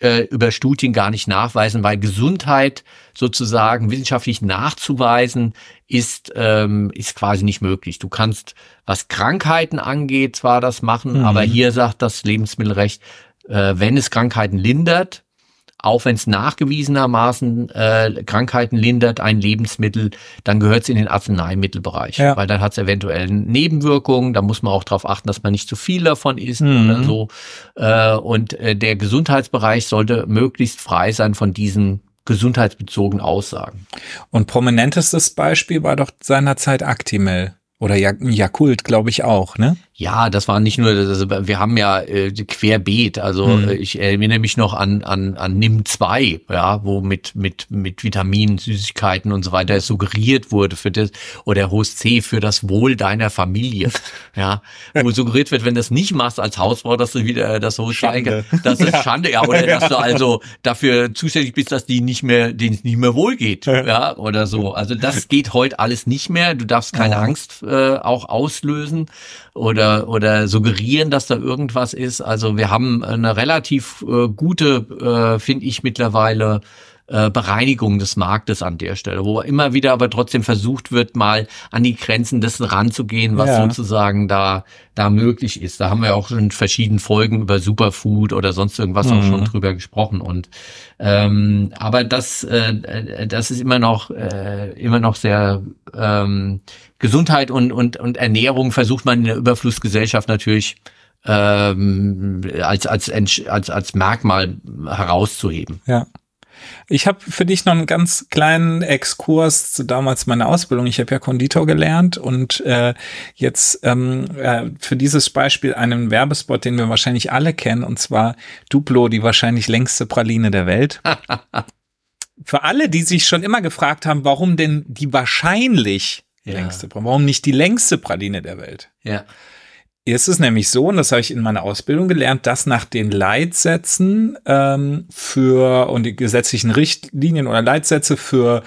äh, über Studien gar nicht nachweisen, weil Gesundheit sozusagen wissenschaftlich nachzuweisen ist, ähm, ist quasi nicht möglich. Du kannst, was Krankheiten angeht, zwar das machen, mhm. aber hier sagt das Lebensmittelrecht, äh, wenn es Krankheiten lindert, auch wenn es nachgewiesenermaßen äh, Krankheiten lindert, ein Lebensmittel, dann gehört es in den Arzneimittelbereich, ja. weil dann hat es eventuell Nebenwirkungen. Da muss man auch darauf achten, dass man nicht zu viel davon isst mhm. oder so. Äh, und äh, der Gesundheitsbereich sollte möglichst frei sein von diesen gesundheitsbezogenen Aussagen. Und prominentestes Beispiel war doch seinerzeit Actimel. Oder Jakult, glaube ich auch, ne? Ja, das war nicht nur, das, wir haben ja äh, querbeet. Also hm. Äh, ich erinnere mich noch an an an Nimm 2, ja, wo mit mit mit Vitaminen, Süßigkeiten und so weiter suggeriert wurde für das oder Host C für das Wohl deiner Familie, ja, wo suggeriert wird, wenn du das nicht machst als Hausfrau, dass du wieder das Host Schande. das ist Schande, ja, oder dass du also dafür zuständig bist, dass die nicht mehr, denen es nicht mehr wohl geht, ja, oder so. Also das geht heute alles nicht mehr. Du darfst keine ja. Angst äh, auch auslösen oder, oder suggerieren, dass da irgendwas ist. Also wir haben eine relativ äh, gute, äh, finde ich mittlerweile, äh, Bereinigung des Marktes an der Stelle, wo immer wieder aber trotzdem versucht wird, mal an die Grenzen dessen ranzugehen, was ja. sozusagen da, da möglich ist. Da haben wir auch schon in verschiedenen Folgen über Superfood oder sonst irgendwas mhm. auch schon drüber gesprochen. Und ähm, aber das, äh, das ist immer noch, äh, immer noch sehr ähm, Gesundheit und, und, und Ernährung versucht man in der Überflussgesellschaft natürlich ähm, als, als, als, als Merkmal herauszuheben. Ja. Ich habe für dich noch einen ganz kleinen Exkurs zu damals meiner Ausbildung. Ich habe ja Konditor gelernt und äh, jetzt ähm, äh, für dieses Beispiel einen Werbespot, den wir wahrscheinlich alle kennen, und zwar Duplo, die wahrscheinlich längste Praline der Welt. für alle, die sich schon immer gefragt haben, warum denn die wahrscheinlich ja. längste, warum nicht die längste Praline der Welt? Ja ist es nämlich so, und das habe ich in meiner Ausbildung gelernt, dass nach den Leitsätzen ähm, für und die gesetzlichen Richtlinien oder Leitsätze für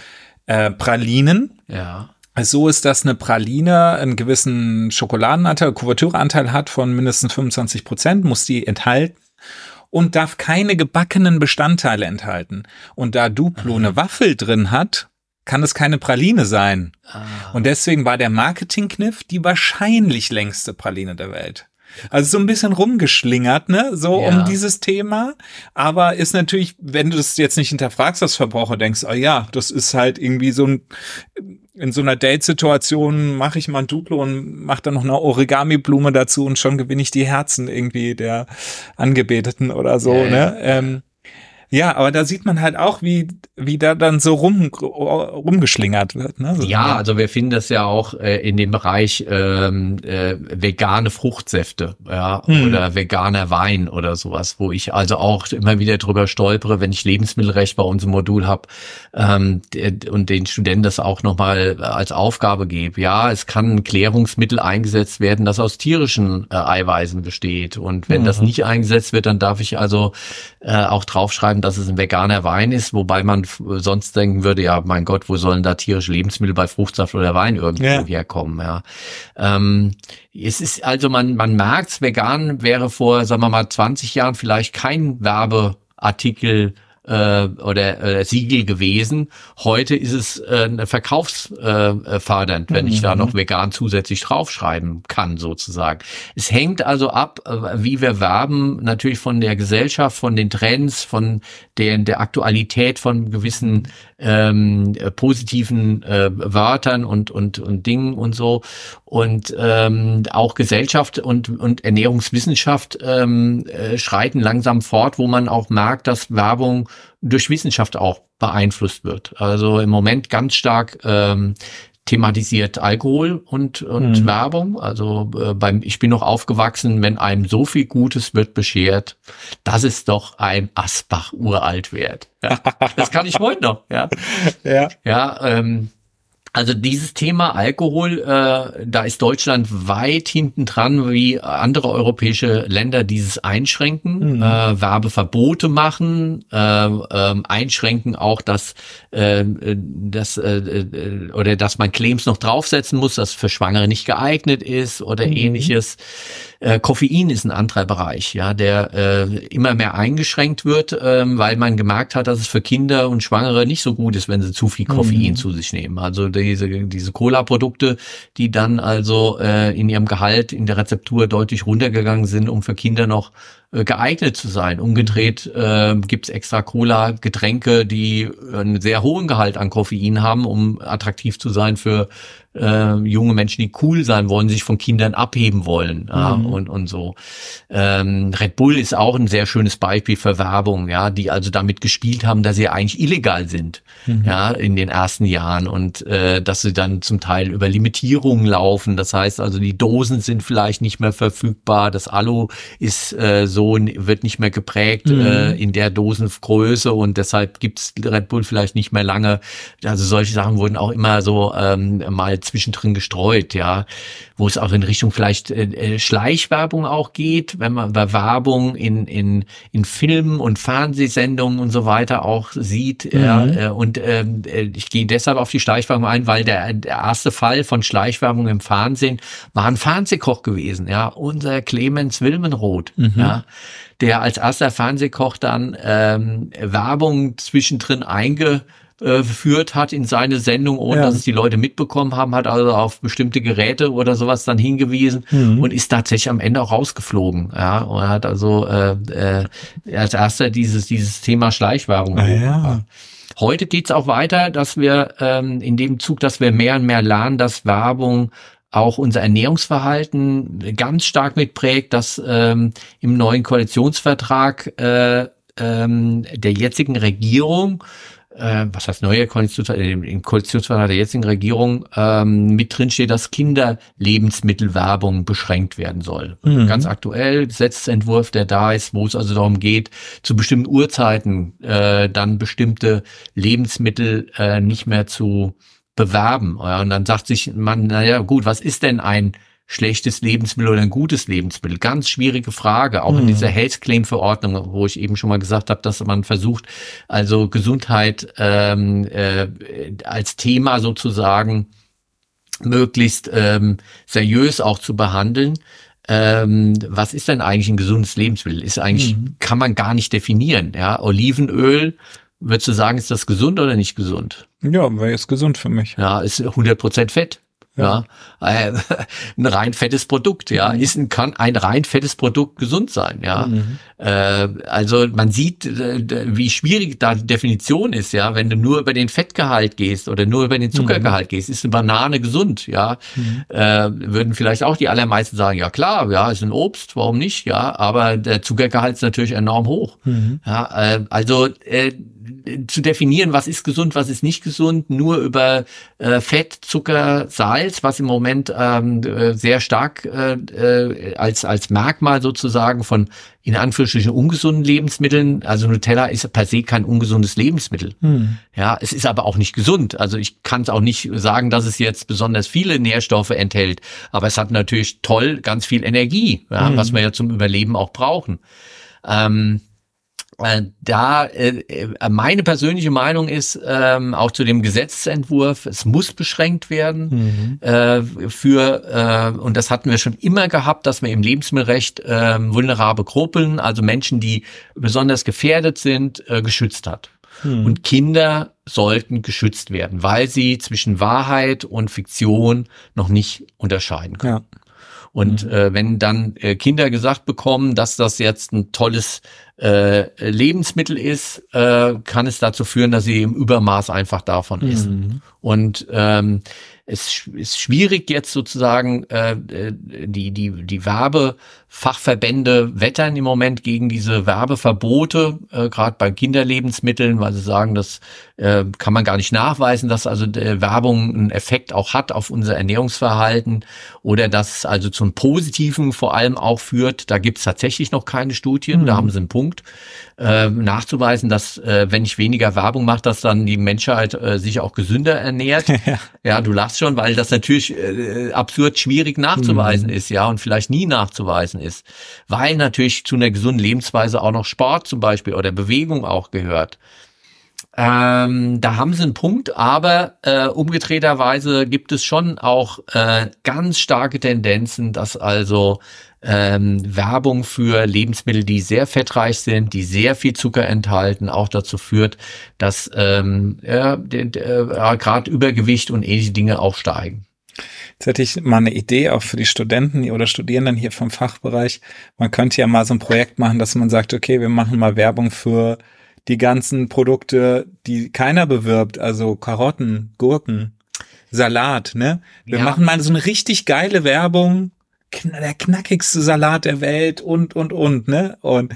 äh, Pralinen, ja. So ist, dass eine Praline einen gewissen Schokoladenanteil, Kuvertureanteil hat von mindestens 25 Prozent, muss die enthalten und darf keine gebackenen Bestandteile enthalten. Und da Duplo eine Waffel drin hat, kann es keine Praline sein. Ah. Und deswegen war der Marketingkniff die wahrscheinlich längste Praline der Welt. Also so ein bisschen rumgeschlingert, ne, so ja. um dieses Thema. Aber ist natürlich, wenn du das jetzt nicht hinterfragst als Verbraucher, denkst, oh ja, das ist halt irgendwie so ein, in so einer Date-Situation mache ich mal ein Duplo und mache dann noch eine Origami-Blume dazu und schon gewinne ich die Herzen irgendwie der Angebeteten oder so, ja, ne. Ja. Ähm, ja, aber da sieht man halt auch, wie, wie da dann so rum, rumgeschlingert wird. Ne? So, ja, ja, also wir finden das ja auch äh, in dem Bereich ähm, äh, vegane Fruchtsäfte ja, hm. oder veganer Wein oder sowas, wo ich also auch immer wieder drüber stolpere, wenn ich Lebensmittelrecht bei uns im Modul habe ähm, und den Studenten das auch nochmal als Aufgabe gebe. Ja, es kann ein Klärungsmittel eingesetzt werden, das aus tierischen äh, Eiweißen besteht. Und wenn mhm. das nicht eingesetzt wird, dann darf ich also äh, auch draufschreiben, dass es ein veganer Wein ist, wobei man sonst denken würde, ja, mein Gott, wo sollen da tierische Lebensmittel bei Fruchtsaft oder Wein irgendwo ja. herkommen, ja. Ähm, es ist also, man, man merkt, vegan wäre vor, sagen wir mal, 20 Jahren vielleicht kein Werbeartikel äh, oder äh, Siegel gewesen. Heute ist es äh, verkaufsfördernd, äh, wenn mhm. ich da mhm. noch vegan zusätzlich draufschreiben kann, sozusagen. Es hängt also ab, äh, wie wir werben, natürlich von der Gesellschaft, von den Trends, von der, der Aktualität von gewissen ähm, positiven äh, Wörtern und, und, und Dingen und so. Und ähm, auch Gesellschaft und, und Ernährungswissenschaft ähm, äh, schreiten langsam fort, wo man auch merkt, dass Werbung durch Wissenschaft auch beeinflusst wird. Also im Moment ganz stark ähm, thematisiert Alkohol und, und mhm. Werbung. Also äh, beim, ich bin noch aufgewachsen, wenn einem so viel Gutes wird beschert, das ist doch ein Asbach uralt wert. Ja, das kann ich heute noch. Ja, ja. ja ähm, also dieses Thema Alkohol, äh, da ist Deutschland weit hinten dran, wie andere europäische Länder dieses einschränken, mhm. äh, Werbeverbote machen, äh, äh, einschränken auch, dass, äh, dass äh, äh, oder dass man Claims noch draufsetzen muss, dass für Schwangere nicht geeignet ist oder mhm. ähnliches. Äh, Koffein ist ein anderer Bereich, ja, der äh, immer mehr eingeschränkt wird, äh, weil man gemerkt hat, dass es für Kinder und Schwangere nicht so gut ist, wenn sie zu viel Koffein mhm. zu sich nehmen. Also diese, diese Cola-Produkte, die dann also äh, in ihrem Gehalt in der Rezeptur deutlich runtergegangen sind, um für Kinder noch äh, geeignet zu sein. Umgedreht äh, gibt es extra Cola-Getränke, die einen sehr hohen Gehalt an Koffein haben, um attraktiv zu sein für äh, junge Menschen, die cool sein wollen, sich von Kindern abheben wollen ja, mhm. und, und so. Ähm, Red Bull ist auch ein sehr schönes Beispiel für Werbung, ja, die also damit gespielt haben, dass sie eigentlich illegal sind, mhm. ja, in den ersten Jahren und äh, dass sie dann zum Teil über Limitierungen laufen. Das heißt also, die Dosen sind vielleicht nicht mehr verfügbar, das Alu ist äh, so, wird nicht mehr geprägt mhm. äh, in der Dosengröße und deshalb gibt's Red Bull vielleicht nicht mehr lange. Also solche Sachen wurden auch immer so ähm, mal zwischendrin gestreut, ja, wo es auch in Richtung vielleicht äh, äh, Schleichwerbung auch geht, wenn man bei Werbung in, in, in Filmen und Fernsehsendungen und so weiter auch sieht. Mhm. Ja, äh, und ähm, äh, ich gehe deshalb auf die Schleichwerbung ein, weil der, der erste Fall von Schleichwerbung im Fernsehen war ein Fernsehkoch gewesen, ja, unser Clemens Wilmenroth, mhm. ja der als erster Fernsehkoch dann ähm, Werbung zwischendrin einge äh, führt hat in seine Sendung, ohne ja. dass es die Leute mitbekommen haben, hat also auf bestimmte Geräte oder sowas dann hingewiesen mhm. und ist tatsächlich am Ende auch rausgeflogen. Ja, und hat also äh, äh, als erster dieses, dieses Thema Schleichwerbung. Ah, ja. Heute geht's auch weiter, dass wir ähm, in dem Zug, dass wir mehr und mehr lernen, dass Werbung auch unser Ernährungsverhalten ganz stark mitprägt, dass ähm, im neuen Koalitionsvertrag äh, ähm, der jetzigen Regierung äh, was heißt neue Koalitionsvertrag, äh, im Koalitionsvertrag der jetzigen Regierung ähm, mit drin steht, dass Kinderlebensmittelwerbung beschränkt werden soll. Mhm. Ganz aktuell Gesetzentwurf, der da ist, wo es also darum geht, zu bestimmten Uhrzeiten äh, dann bestimmte Lebensmittel äh, nicht mehr zu bewerben. Und dann sagt sich man, naja, gut, was ist denn ein schlechtes Lebensmittel oder ein gutes Lebensmittel? Ganz schwierige Frage, auch mhm. in dieser Health Claim Verordnung, wo ich eben schon mal gesagt habe, dass man versucht, also Gesundheit ähm, äh, als Thema sozusagen möglichst ähm, seriös auch zu behandeln. Ähm, was ist denn eigentlich ein gesundes Lebensmittel? Ist eigentlich, mhm. kann man gar nicht definieren. Ja, Olivenöl, würdest du sagen, ist das gesund oder nicht gesund? Ja, wäre jetzt gesund für mich. Ja, ist 100 Prozent Fett. Ja, ja. Äh, ein rein fettes Produkt, ja, mhm. ist ein, kann ein rein fettes Produkt gesund sein, ja. Mhm. Äh, also man sieht, äh, wie schwierig da die Definition ist, ja. Wenn du nur über den Fettgehalt gehst oder nur über den Zuckergehalt mhm. gehst, ist eine Banane gesund, ja. Mhm. Äh, würden vielleicht auch die allermeisten sagen, ja klar, ja, ist ein Obst, warum nicht, ja. Aber der Zuckergehalt ist natürlich enorm hoch. Mhm. Ja, äh, also zu definieren, was ist gesund, was ist nicht gesund, nur über äh, Fett, Zucker, Salz, was im Moment ähm, äh, sehr stark äh, äh, als, als Merkmal sozusagen von in Anführungsstrichen ungesunden Lebensmitteln, also Nutella ist per se kein ungesundes Lebensmittel. Hm. Ja, es ist aber auch nicht gesund. Also ich kann es auch nicht sagen, dass es jetzt besonders viele Nährstoffe enthält, aber es hat natürlich toll ganz viel Energie, ja, hm. was wir ja zum Überleben auch brauchen. Ähm, äh, da äh, äh, meine persönliche Meinung ist ähm, auch zu dem Gesetzentwurf, es muss beschränkt werden mhm. äh, für äh, und das hatten wir schon immer gehabt, dass wir im Lebensmittelrecht äh, vulnerable Gruppen, also Menschen, die besonders gefährdet sind, äh, geschützt hat. Mhm. Und Kinder sollten geschützt werden, weil sie zwischen Wahrheit und Fiktion noch nicht unterscheiden können. Ja. Und mhm. äh, wenn dann äh, Kinder gesagt bekommen, dass das jetzt ein tolles äh, Lebensmittel ist, äh, kann es dazu führen, dass sie im Übermaß einfach davon mhm. essen. Und ähm, es ist schwierig jetzt sozusagen äh, die die die Werbefachverbände wettern im Moment gegen diese Werbeverbote äh, gerade bei Kinderlebensmitteln, weil sie sagen, das äh, kann man gar nicht nachweisen, dass also äh, Werbung einen Effekt auch hat auf unser Ernährungsverhalten oder dass es also zum Positiven vor allem auch führt. Da gibt es tatsächlich noch keine Studien, mhm. da haben sie einen Punkt äh, nachzuweisen, dass äh, wenn ich weniger Werbung mache, dass dann die Menschheit äh, sich auch gesünder ernährt. ja. ja, du lachst schon, weil das natürlich äh, absurd schwierig nachzuweisen mhm. ist, ja, und vielleicht nie nachzuweisen ist, weil natürlich zu einer gesunden Lebensweise auch noch Sport zum Beispiel oder Bewegung auch gehört. Ähm, da haben sie einen Punkt, aber äh, umgedrehterweise gibt es schon auch äh, ganz starke Tendenzen, dass also ähm, Werbung für Lebensmittel, die sehr fettreich sind, die sehr viel Zucker enthalten, auch dazu führt, dass ähm, ja, äh, gerade Übergewicht und ähnliche Dinge auch steigen. Jetzt hätte ich mal eine Idee auch für die Studenten oder Studierenden hier vom Fachbereich. Man könnte ja mal so ein Projekt machen, dass man sagt, okay, wir machen mal Werbung für die ganzen Produkte, die keiner bewirbt, also Karotten, Gurken, Salat, ne? Wir ja. machen mal so eine richtig geile Werbung der knackigste Salat der Welt und, und, und, ne? Und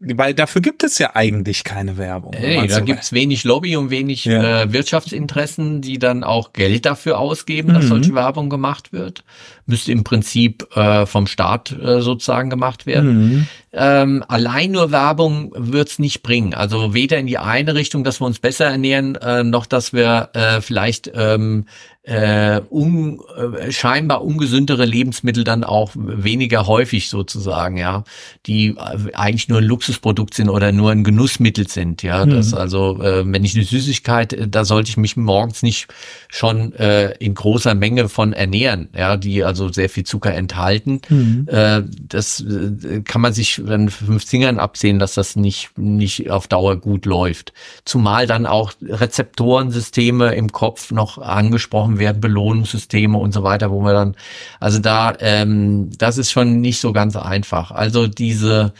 weil dafür gibt es ja eigentlich keine Werbung. Hey, da so gibt's wenig Lobby und wenig ja. äh, Wirtschaftsinteressen, die dann auch Geld dafür ausgeben, dass mhm. solche Werbung gemacht wird. Müsste im Prinzip äh, vom Staat äh, sozusagen gemacht werden. Mhm. Ähm, allein nur Werbung wird's nicht bringen. Also weder in die eine Richtung, dass wir uns besser ernähren, äh, noch dass wir äh, vielleicht ähm, äh, un, äh, scheinbar ungesündere Lebensmittel dann auch weniger häufig sozusagen, ja, die äh, eigentlich nur ein Luxusprodukt sind oder nur ein Genussmittel sind, ja. Mhm. Das also, äh, wenn ich eine Süßigkeit, äh, da sollte ich mich morgens nicht schon äh, in großer Menge von ernähren, ja, die also sehr viel Zucker enthalten. Mhm. Äh, das äh, kann man sich dann fünf Fingern absehen, dass das nicht nicht auf Dauer gut läuft. Zumal dann auch Rezeptorensysteme im Kopf noch angesprochen werden Belohnungssysteme und so weiter, wo wir dann, also da, ähm, das ist schon nicht so ganz einfach. Also diese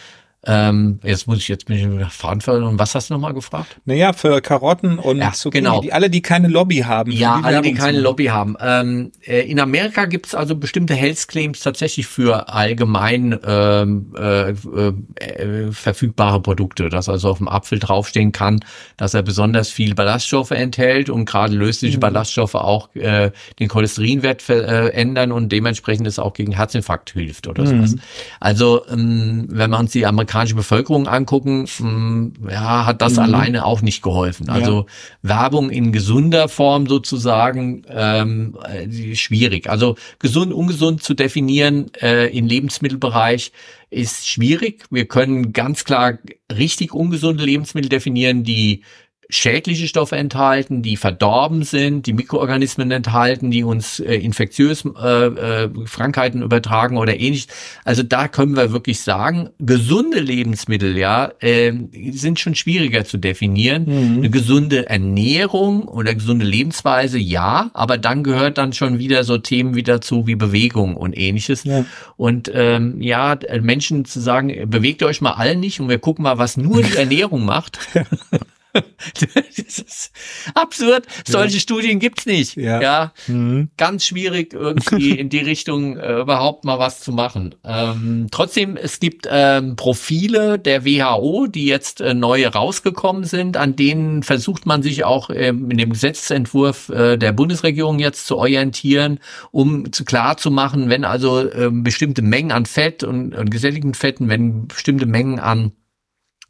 Ähm, jetzt muss ich jetzt bin ich verantwortlich. Und was hast du nochmal gefragt? Naja, für Karotten und Ja, Zucchini, genau. die, alle, die keine Lobby haben. Ja, alle, die Werbung zu keine. Lobby haben. Ähm, äh, in Amerika gibt's also bestimmte Health Claims tatsächlich für allgemein ähm, äh, äh, äh, verfügbare Produkte, dass also auf dem Apfel draufstehen kann, dass er besonders viel Ballaststoffe enthält und gerade lösliche Ballaststoffe auch äh, den Cholesterinwert verändern und dementsprechend es auch gegen Herzinfarkt hilft oder sowas. Also ähm, wenn wir uns die amerikanische Bevölkerung angucken, ähm, ja, hat das alleine auch nicht geholfen. Also Werbung in gesunder Form sozusagen ähm, äh, schwierig. Also gesund, ungesund zu definieren äh, im Lebensmittelbereich ist schwierig. Wir können ganz klar richtig ungesunde Lebensmittel definieren, die schädliche Stoffe enthalten, die verdorben sind, die Mikroorganismen enthalten, die uns äh, infektiös äh, äh, Krankheiten übertragen oder ähnlich. Also da können wir wirklich sagen, gesunde Lebensmittel ja äh, sind schon schwieriger zu definieren. Eine gesunde Ernährung oder gesunde Lebensweise ja, aber dann gehört dann schon wieder so Themen wie dazu wie Bewegung und ähnliches. Ja. Und ähm, ja, Menschen zu sagen, bewegt euch mal alle nicht und wir gucken mal, was nur die Ernährung macht. das ist absurd. Solche Studien gibt's nicht. Ja. Ja, Mhm. ganz schwierig irgendwie in die Richtung äh, überhaupt mal was zu machen. Ähm, trotzdem, es gibt ähm, Profile der WHO, die jetzt äh, neu rausgekommen sind, an denen versucht man sich auch ähm, in dem Gesetzentwurf äh, der Bundesregierung jetzt zu orientieren, um zu klar zu machen, wenn also ähm, bestimmte Mengen an Fett und, und gesättigten Fetten, wenn bestimmte Mengen an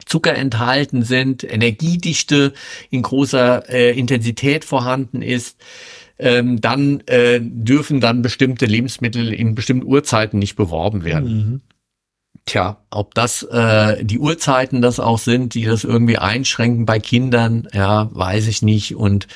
Zucker enthalten sind, Energiedichte in großer äh, Intensität vorhanden ist, ähm, dann äh, dürfen dann bestimmte Lebensmittel in bestimmten Uhrzeiten nicht beworben werden. Mhm. Tja, ob das äh, die Uhrzeiten das auch sind, die das irgendwie einschränken bei Kindern, ja, weiß ich nicht. Und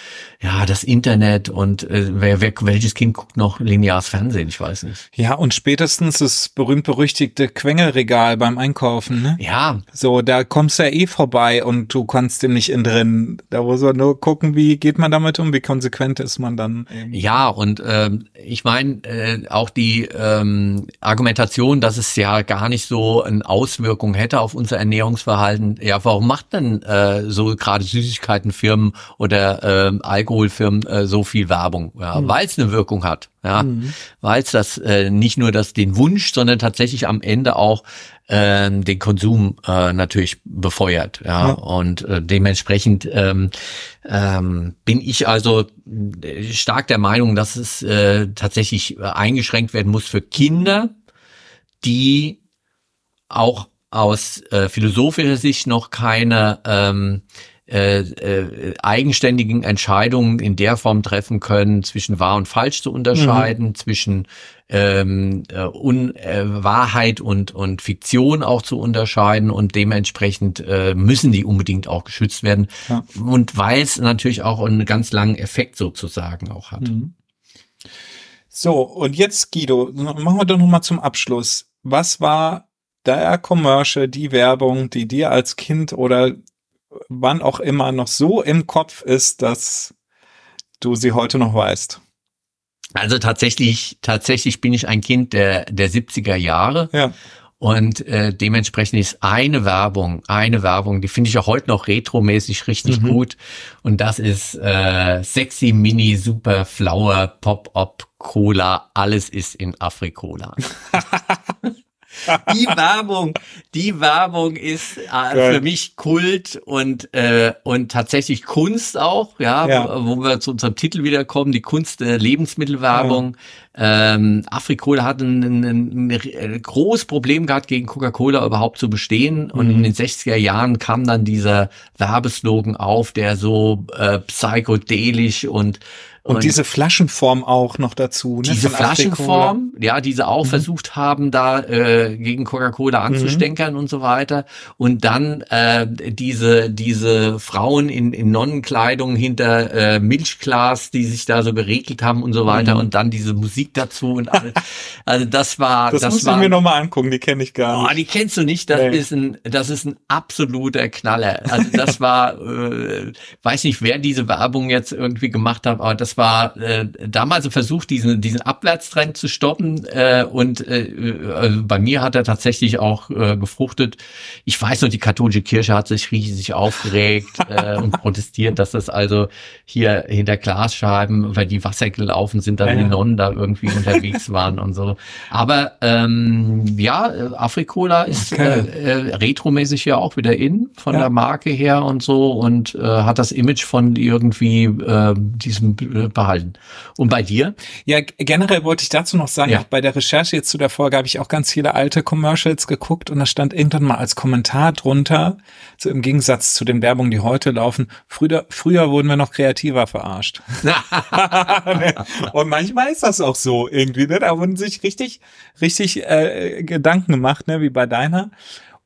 ja, das Internet und äh, wer, wer, welches Kind guckt noch lineares Fernsehen? Ich weiß nicht. Ja, und spätestens das berühmt-berüchtigte Quengelregal beim Einkaufen, ne? Ja, So, da kommst du ja eh vorbei und du kannst dem nicht in drin. Da muss man nur gucken, wie geht man damit um, wie konsequent ist man dann. Eben. Ja, und ähm, ich meine äh, auch die ähm, Argumentation, dass es ja gar nicht so eine Auswirkung hätte auf unser Ernährungsverhalten. Ja, warum macht denn äh, so gerade Süßigkeitenfirmen oder ähm, Alkoholfirmen äh, so viel Werbung? Ja, weil es eine Wirkung hat. Ja, weil es das äh, nicht nur das den Wunsch, sondern tatsächlich am Ende auch ähm, den Konsum äh, natürlich befeuert. Ja, Ja. und äh, dementsprechend ähm, ähm, bin ich also äh, stark der Meinung, dass es äh, tatsächlich äh, eingeschränkt werden muss für Kinder, die auch aus äh, philosophischer Sicht noch keine ähm, äh, äh, eigenständigen Entscheidungen in der Form treffen können, zwischen wahr und falsch zu unterscheiden, zwischen ähm, äh, Un äh, Wahrheit und, und Fiktion auch zu unterscheiden und dementsprechend äh, müssen die unbedingt auch geschützt werden. Ja. Und weil es natürlich auch einen ganz langen Effekt sozusagen auch hat. Mhm. So, und jetzt, Guido, machen wir doch noch mal zum Abschluss. Was war der Commercial, die Werbung, die dir als Kind oder wann auch immer noch so im Kopf ist, dass du sie heute noch weißt? Also tatsächlich, tatsächlich bin ich ein Kind der, der 70er Jahre. Ja. Und äh, dementsprechend ist eine Werbung, eine Werbung, die finde ich auch heute noch retromäßig richtig Mhm. gut. Und das ist äh, Sexy Mini Super Flower Pop-Up Cola. Alles ist in Afrikola. die Werbung, die Werbung ist äh, für mich Kult und äh, und tatsächlich Kunst auch, ja, Ja. wo wir zu unserem Titel wiederkommen, die Kunst der Lebensmittelwerbung. Ähm, Afrikola hat ein, ein, ein, ein großes Problem gehabt, gegen Coca-Cola überhaupt zu bestehen. Und Mhm. in den 60er Jahren kam dann dieser Werbeslogan auf, der so äh, psychedelisch und Und, diese Flaschenform auch noch dazu. Ne, diese. Flaschenform, ja, die sie auch versucht haben, da äh, gegen Coca-Cola anzustänkern und so weiter. Und dann äh, diese diese Frauen in, in Nonnenkleidung hinter äh, Milchglas, die sich da so geregelt haben und so weiter. Und dann diese Musik dazu und alles. Also das war, das, das muss war, ich mir nochmal angucken, die kenne ich gar Oh, nicht. die kennst du nicht, das Nee. ist ein, das ist ein absoluter Knaller. Also das war, äh, weiß nicht, wer diese Werbung jetzt irgendwie gemacht hat, aber das war äh, damals ein Versuch, diesen, diesen Abwärtstrend zu stoppen. Äh, und äh, äh, bei mir hat er tatsächlich auch äh, gefruchtet. Ich weiß noch, die katholische Kirche hat sich riesig aufgeregt äh, und protestiert, dass das also hier hinter Glasscheiben, weil die Wasser gelaufen sind, da Ja, die. Nonnen da irgendwie unterwegs waren und so. Aber ähm, ja, äh, Afrikola ist Okay. äh, äh, retromäßig ja auch wieder in, von Ja. der Marke her und so und äh, hat das Image von irgendwie äh, diesem äh, behalten. Und bei dir? Ja, generell wollte ich dazu noch sagen, Ja. auch bei der Recherche jetzt zu der Folge habe ich auch ganz viele alte Commercials geguckt und da stand irgendwann mal als Kommentar drunter, so im Gegensatz zu den Werbungen, die heute laufen, früher, früher wurden wir noch kreativer verarscht. und manchmal ist das auch so irgendwie, ne? Da wurden sich richtig, richtig äh, Gedanken gemacht, ne? wie bei deiner.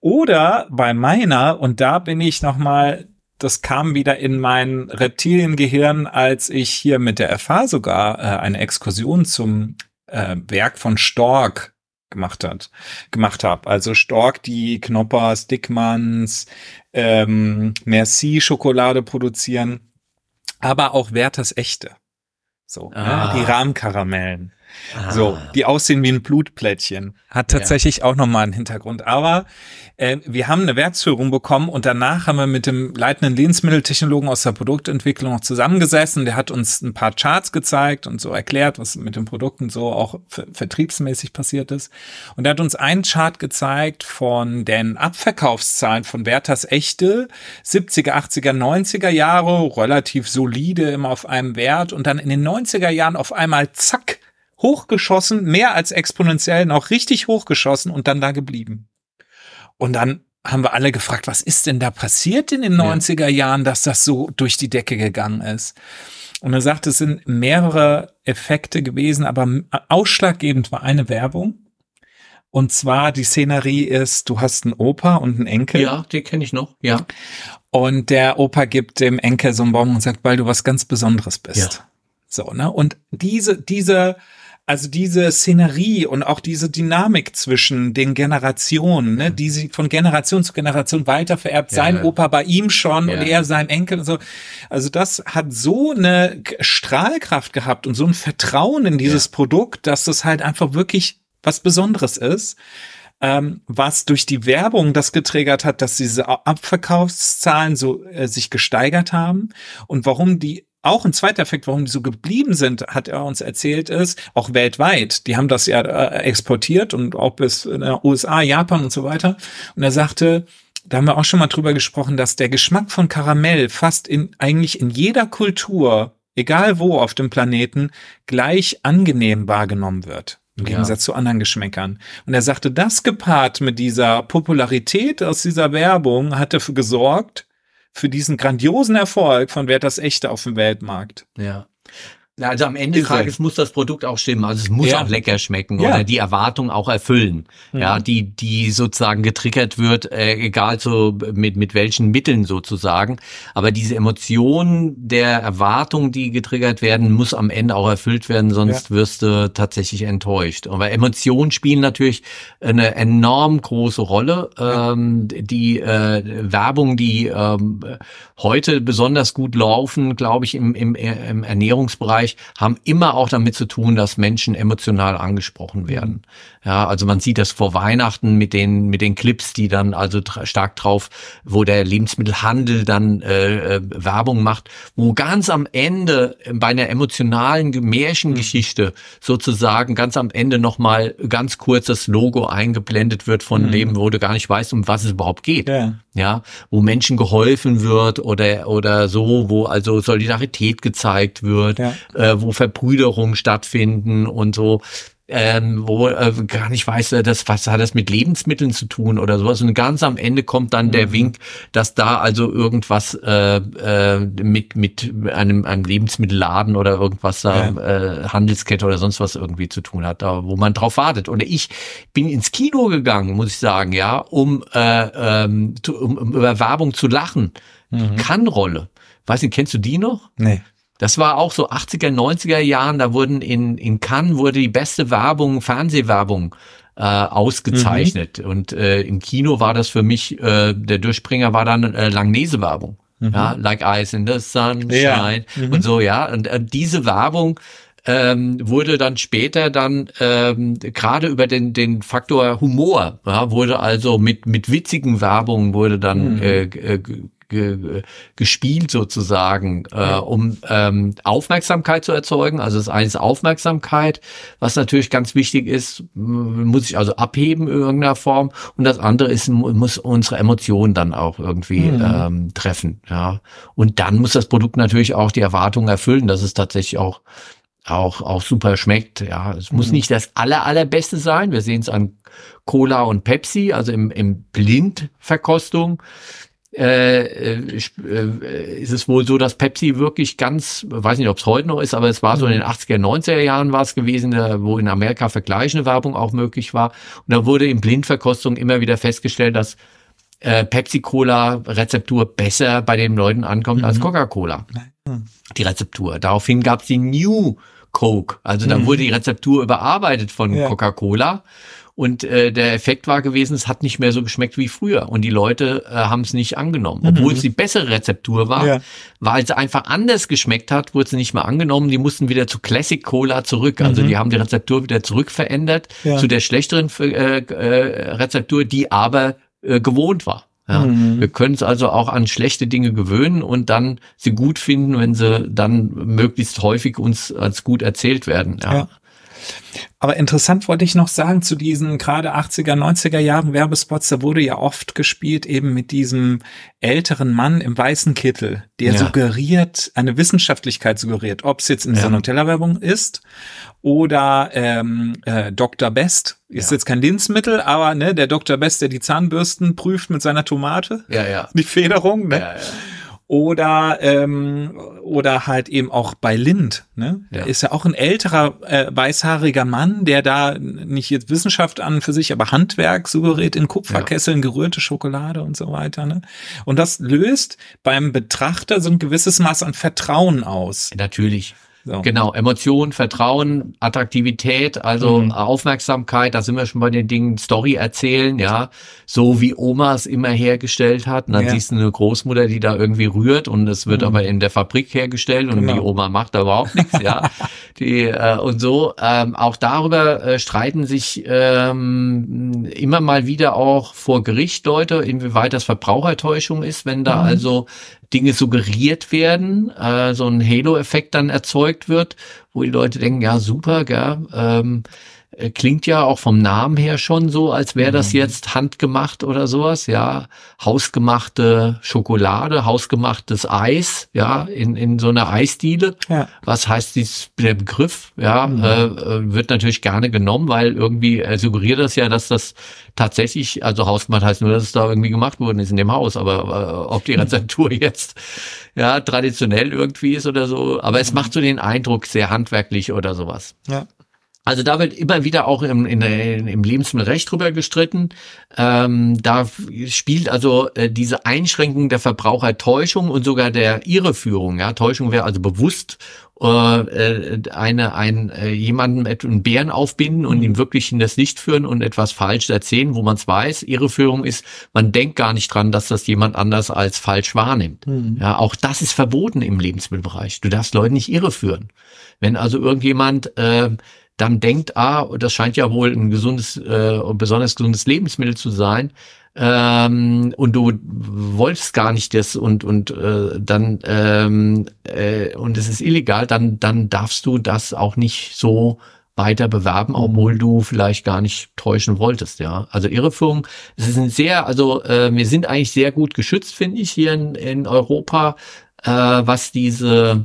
Oder bei meiner, und da bin ich noch mal das kam wieder in mein Reptiliengehirn, als ich hier mit der FH sogar äh, eine Exkursion zum äh, Werk von Stork gemacht hat, gemacht habe. Also Stork, die Knoppers, Dickmanns, ähm, Merci Schokolade produzieren, aber auch Werthers echte. So, Ah. ne? die Rahmkaramellen. So, Ah. die aussehen wie ein Blutplättchen. Hat Ja. tatsächlich auch nochmal einen Hintergrund. Aber äh, wir haben eine Werksführung bekommen und danach haben wir mit dem leitenden Lebensmitteltechnologen aus der Produktentwicklung noch zusammengesessen. Der hat uns ein paar Charts gezeigt und so erklärt, was mit den Produkten so auch ver vertriebsmäßig passiert ist. Und er hat uns einen Chart gezeigt von den Abverkaufszahlen von Werthers Echte, 70er, 80er, 90er Jahre, relativ solide immer auf einem Wert und dann in den 90er Jahren auf einmal zack, hochgeschossen, mehr als exponentiell, noch richtig hochgeschossen und dann da geblieben. Und dann haben wir alle gefragt, was ist denn da passiert in den Ja. 90er Jahren, dass das so durch die Decke gegangen ist? Und er sagt, es sind mehrere Effekte gewesen, aber ausschlaggebend war eine Werbung. Und zwar die Szenerie ist, du hast einen Opa und einen Enkel. Ja, die kenne ich noch. Ja. Und der Opa gibt dem Enkel so einen Baum und sagt, weil du was ganz Besonderes bist. Ja. So, ne? Und diese, diese, also diese Szenerie und auch diese Dynamik zwischen den Generationen, ne, die sie von Generation zu Generation weitervererbt, Ja, sein ja. Opa bei ihm schon Ja. und er seinem Enkel und so. Also das hat so eine Strahlkraft gehabt und so ein Vertrauen in dieses Produkt, dass das halt einfach wirklich was Besonderes ist ähm, was durch die Werbung das getriggert hat, dass diese Abverkaufszahlen so äh, sich gesteigert haben und warum die auch ein zweiter Effekt, warum die so geblieben sind, hat er uns erzählt, ist auch weltweit. Die haben das ja äh, exportiert und auch bis in den USA, Japan und so weiter. Und er sagte, da haben wir auch schon mal drüber gesprochen, dass der Geschmack von Karamell fast in eigentlich in jeder Kultur, egal wo auf dem Planeten, gleich angenehm wahrgenommen wird. Im Ja. Gegensatz zu anderen Geschmäckern. Und er sagte, das gepaart mit dieser Popularität aus dieser Werbung hat dafür gesorgt, für diesen grandiosen Erfolg von Werthers Echte auf dem Weltmarkt. Ja. Ja, Also am Ende des. Tages muss das Produkt auch stimmen. Also es muss Ja. auch lecker schmecken Ja. oder die Erwartung auch erfüllen. Ja, die, die sozusagen getriggert wird, äh, egal so mit, mit welchen Mitteln sozusagen. Aber diese Emotion der Erwartung, die getriggert werden, muss am Ende auch erfüllt werden, sonst wirst du tatsächlich enttäuscht. Aber Emotionen spielen natürlich eine enorm große Rolle. Ähm, die äh, Werbung, die ähm, heute besonders gut laufen, glaube ich, im, im, im Ernährungsbereich, haben immer auch damit zu tun, dass Menschen emotional angesprochen werden. Ja, also man sieht das vor Weihnachten mit den mit den Clips, die dann also stark drauf, wo der Lebensmittelhandel dann äh, äh, Werbung macht, wo ganz am Ende bei einer emotionalen Ge- Märchengeschichte sozusagen ganz am Ende noch mal ganz kurz das Logo eingeblendet wird von Leben, wo du gar nicht weißt, um was es überhaupt geht Ja. ja, wo Menschen geholfen wird oder oder so, wo also Solidarität gezeigt wird, Ja. Äh, wo Verbrüderungen stattfinden und so. Ähm, wo äh, gar nicht weiß, äh, das, was hat das mit Lebensmitteln zu tun oder sowas. Und ganz am Ende kommt dann Mhm. der Wink, dass da also irgendwas äh, äh, mit, mit einem, einem Lebensmittelladen oder irgendwas da, äh, Handelskette oder sonst was irgendwie zu tun hat, da wo man drauf wartet. Oder ich bin ins Kino gegangen, muss ich sagen, ja, um, äh, ähm, zu, um, um über Werbung zu lachen. Mhm. Kann-Rolle. Weiß nicht, kennst du die noch? Nee. Das war auch so 80er, 90er Jahren, da wurden in, in Cannes wurde die beste Werbung, Fernsehwerbung äh, ausgezeichnet. Mhm. Und äh, im Kino war das für mich, äh, der Durchspringer war dann äh, Langnese-Werbung. Mhm. Ja, like Ice in the Sunshine ja. mhm. und so, ja. Und äh, diese Werbung ähm, wurde dann später dann ähm, gerade über den den Faktor Humor ja, wurde also mit mit witzigen Werbungen wurde dann mhm. äh, äh ge, gespielt sozusagen, äh, um ähm, Aufmerksamkeit zu erzeugen. Also das eine ist Aufmerksamkeit, was natürlich ganz wichtig ist, muss ich also abheben in irgendeiner Form. Und das andere ist, muss unsere Emotionen dann auch irgendwie mhm. ähm, treffen. Ja. Und dann muss das Produkt natürlich auch die Erwartungen erfüllen, dass es tatsächlich auch auch, auch super schmeckt. Ja, es muss mhm. nicht das aller, allerbeste sein. Wir sehen es an Cola und Pepsi, also im, im Blindverkostung äh, äh, äh, ist es wohl so, dass Pepsi wirklich ganz, weiß nicht, ob es heute noch ist, aber es war so in den 80er, 90er Jahren war es gewesen, wo in Amerika vergleichende Werbung auch möglich war. Und da wurde in Blindverkostung immer wieder festgestellt, dass äh, Pepsi-Cola-Rezeptur besser bei den Leuten ankommt mhm. als Coca-Cola. Die Rezeptur. Daraufhin gab es die New Coke. Also da mhm. wurde die Rezeptur überarbeitet von ja. Coca-Cola. Und äh, der Effekt war gewesen, es hat nicht mehr so geschmeckt wie früher. Und die Leute äh, haben es nicht angenommen. Mhm. Obwohl es die bessere Rezeptur war, ja. weil es einfach anders geschmeckt hat, wurde sie nicht mehr angenommen. Die mussten wieder zu Classic Cola zurück. Also mhm. die haben die Rezeptur wieder zurückverändert ja. zu der schlechteren äh, äh, Rezeptur, die aber äh, gewohnt war. Ja, mhm. Wir können es also auch an schlechte Dinge gewöhnen und dann sie gut finden, wenn sie dann möglichst häufig uns als gut erzählt werden. Ja. ja. Aber interessant wollte ich noch sagen zu diesen gerade 80er, 90er Jahren Werbespots, da wurde ja oft gespielt eben mit diesem älteren Mann im weißen Kittel, der ja. suggeriert, eine Wissenschaftlichkeit suggeriert, ob es jetzt in ja. der Nutella-Werbung ist oder ähm, äh, Dr. Best. Ist ja. jetzt kein Lebensmittel, aber ne, der Dr. Best, der die Zahnbürsten prüft mit seiner Tomate. Ja, ja. Die Federung, ne? Ja, ja oder ähm, oder halt eben auch bei Lind. Ne? Ja. Der ist ja auch ein älterer äh, weißhaariger Mann, der da nicht jetzt Wissenschaft an für sich, aber Handwerk suggeriert in Kupferkesseln, ja. gerührte Schokolade und so weiter. Ne? Und das löst beim Betrachter so ein gewisses Maß an Vertrauen aus. Natürlich. So. Genau, Emotion, Vertrauen, Attraktivität, also mhm. Aufmerksamkeit, da sind wir schon bei den Dingen, Story erzählen, ja, so wie Oma es immer hergestellt hat. Und dann ja. siehst du eine Großmutter, die da irgendwie rührt und es wird mhm. aber in der Fabrik hergestellt und genau. die Oma macht da überhaupt nichts, ja. Die, äh, und so, ähm, auch darüber äh, streiten sich ähm, immer mal wieder auch vor Gericht Leute, inwieweit das Verbrauchertäuschung ist, wenn da mhm. also Dinge suggeriert werden, äh, so ein Halo-Effekt dann erzeugt wird, wo die Leute denken, ja super, gell, ähm, äh, klingt ja auch vom Namen her schon so, als wäre das mhm. jetzt handgemacht oder sowas, ja. Hausgemachte Schokolade, hausgemachtes Eis, ja, in, in so einer Eisdiele. Ja. Was heißt dies, der Begriff? Ja, mhm. äh, äh wird natürlich gerne genommen, weil irgendwie äh, suggeriert das ja, dass das tatsächlich, also hausgemacht heißt nur, dass es da irgendwie gemacht worden ist in dem Haus, aber äh, ob die Rezeptur jetzt ja traditionell irgendwie ist oder so, aber es macht so den Eindruck, sehr handwerklich oder sowas. Ja. Also da wird immer wieder auch im, in, im Lebensmittelrecht drüber gestritten. Ähm, da spielt also äh, diese Einschränkung der Verbrauchertäuschung und sogar der Irreführung. Ja, Täuschung wäre also bewusst äh, äh eine ein äh, jemanden einen Bären aufbinden und ihn wirklich in das Licht führen und etwas falsch erzählen, wo man es weiß. Irreführung ist, man denkt gar nicht dran, dass das jemand anders als falsch wahrnimmt. Mhm. Ja, auch das ist verboten im Lebensmittelbereich. Du darfst Leute nicht irreführen. Wenn also irgendjemand äh, dann denkt, ah, das scheint ja wohl ein gesundes, äh, besonders gesundes Lebensmittel zu sein, ähm, und du wolltest gar nicht das und und äh, dann ähm, äh, und es ist illegal, dann dann darfst du das auch nicht so weiter bewerben, mhm. obwohl du vielleicht gar nicht täuschen wolltest, ja. Also Irreführung, es ist ein sehr, also äh, wir sind eigentlich sehr gut geschützt, finde ich, hier in, in Europa, äh, was diese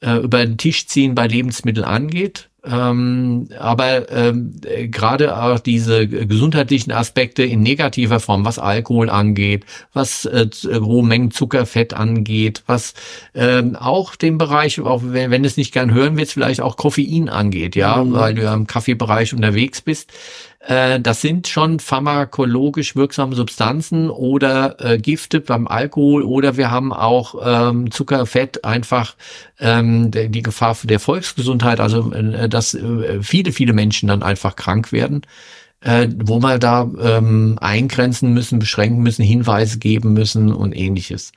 äh, über den Tisch ziehen bei Lebensmitteln angeht. Ähm, aber ähm, gerade auch diese gesundheitlichen Aspekte in negativer Form, was Alkohol angeht, was äh, hohe Mengen Zuckerfett angeht, was ähm, auch den Bereich, auch wenn, wenn du es nicht gern hören willst, vielleicht auch Koffein angeht, ja, mhm. weil du ja im Kaffeebereich unterwegs bist. Äh, das sind schon pharmakologisch wirksame Substanzen oder äh, Gifte beim Alkohol oder wir haben auch ähm, Zucker, Fett, einfach ähm, die Gefahr der Volksgesundheit, also äh, dass äh, viele, viele Menschen dann einfach krank werden. Äh, wo wir da ähm, eingrenzen müssen, beschränken müssen, Hinweise geben müssen und ähnliches.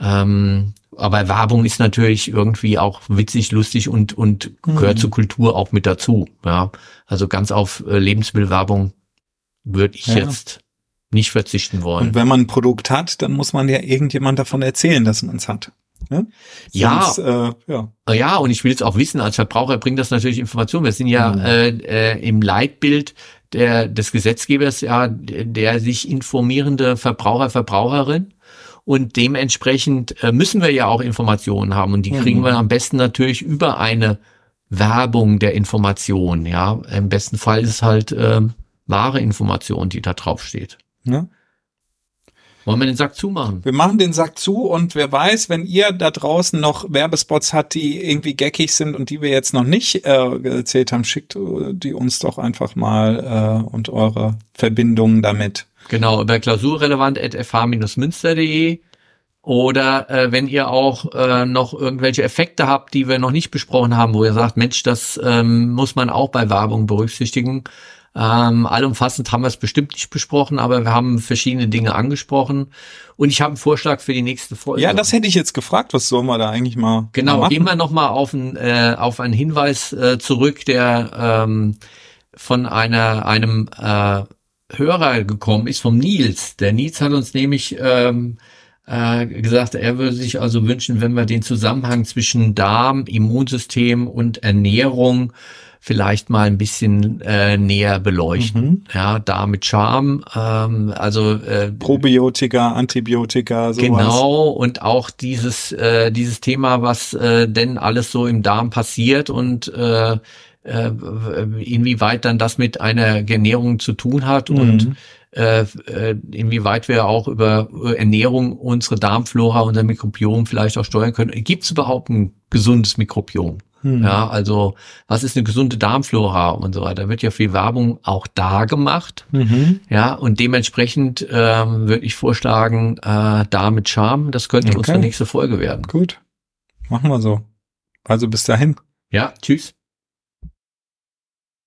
Ähm, aber Werbung ist natürlich irgendwie auch witzig, lustig und, und gehört mhm. zur Kultur auch mit dazu. Ja, also ganz auf äh, Lebensmittelwerbung würde ich ja. jetzt nicht verzichten wollen. Und wenn man ein Produkt hat, dann muss man ja irgendjemand davon erzählen, dass man es hat. Ne? Ja, Sonst, äh, ja. Ja, und ich will jetzt auch wissen, als Verbraucher bringt das natürlich Informationen. Wir sind ja mhm. äh, äh, im Leitbild der, des Gesetzgebers ja der sich informierende Verbraucher, Verbraucherin. Und dementsprechend äh, müssen wir ja auch Informationen haben. Und die kriegen mhm. wir am besten natürlich über eine Werbung der Information. Ja, im besten Fall ist es halt äh, wahre Information, die da drauf steht. Ja. Wollen wir den Sack zumachen? Wir machen den Sack zu und wer weiß, wenn ihr da draußen noch Werbespots habt, die irgendwie geckig sind und die wir jetzt noch nicht äh, erzählt haben, schickt die uns doch einfach mal äh, und eure Verbindungen damit. Genau, über klausurrelevant.fh-münster.de oder äh, wenn ihr auch äh, noch irgendwelche Effekte habt, die wir noch nicht besprochen haben, wo ihr sagt, Mensch, das ähm, muss man auch bei Werbung berücksichtigen. Ähm, allumfassend haben wir es bestimmt nicht besprochen, aber wir haben verschiedene Dinge angesprochen. Und ich habe einen Vorschlag für die nächste Folge. Ja, das hätte ich jetzt gefragt. Was sollen wir da eigentlich mal Genau, mal gehen wir nochmal auf, ein, äh, auf einen Hinweis äh, zurück, der ähm, von einer, einem äh, Hörer gekommen ist vom Nils. Der Nils hat uns nämlich ähm, äh, gesagt, er würde sich also wünschen, wenn wir den Zusammenhang zwischen Darm, Immunsystem und Ernährung vielleicht mal ein bisschen äh, näher beleuchten. Mhm. Ja, da mit Charme, ähm, also äh, Probiotika, Antibiotika, sowas. Genau und auch dieses äh, dieses Thema, was äh, denn alles so im Darm passiert und äh, äh, inwieweit dann das mit einer Ernährung zu tun hat mhm. und äh, inwieweit wir auch über Ernährung unsere Darmflora, unser Mikrobiom vielleicht auch steuern können. Gibt es überhaupt ein gesundes Mikrobiom? Mhm. Ja, also was ist eine gesunde Darmflora und so weiter? Da wird ja viel Werbung auch da gemacht. Mhm. Ja, und dementsprechend ähm, würde ich vorschlagen, äh, da mit Charme, das könnte okay. unsere nächste Folge werden. Gut, machen wir so. Also bis dahin. Ja, tschüss.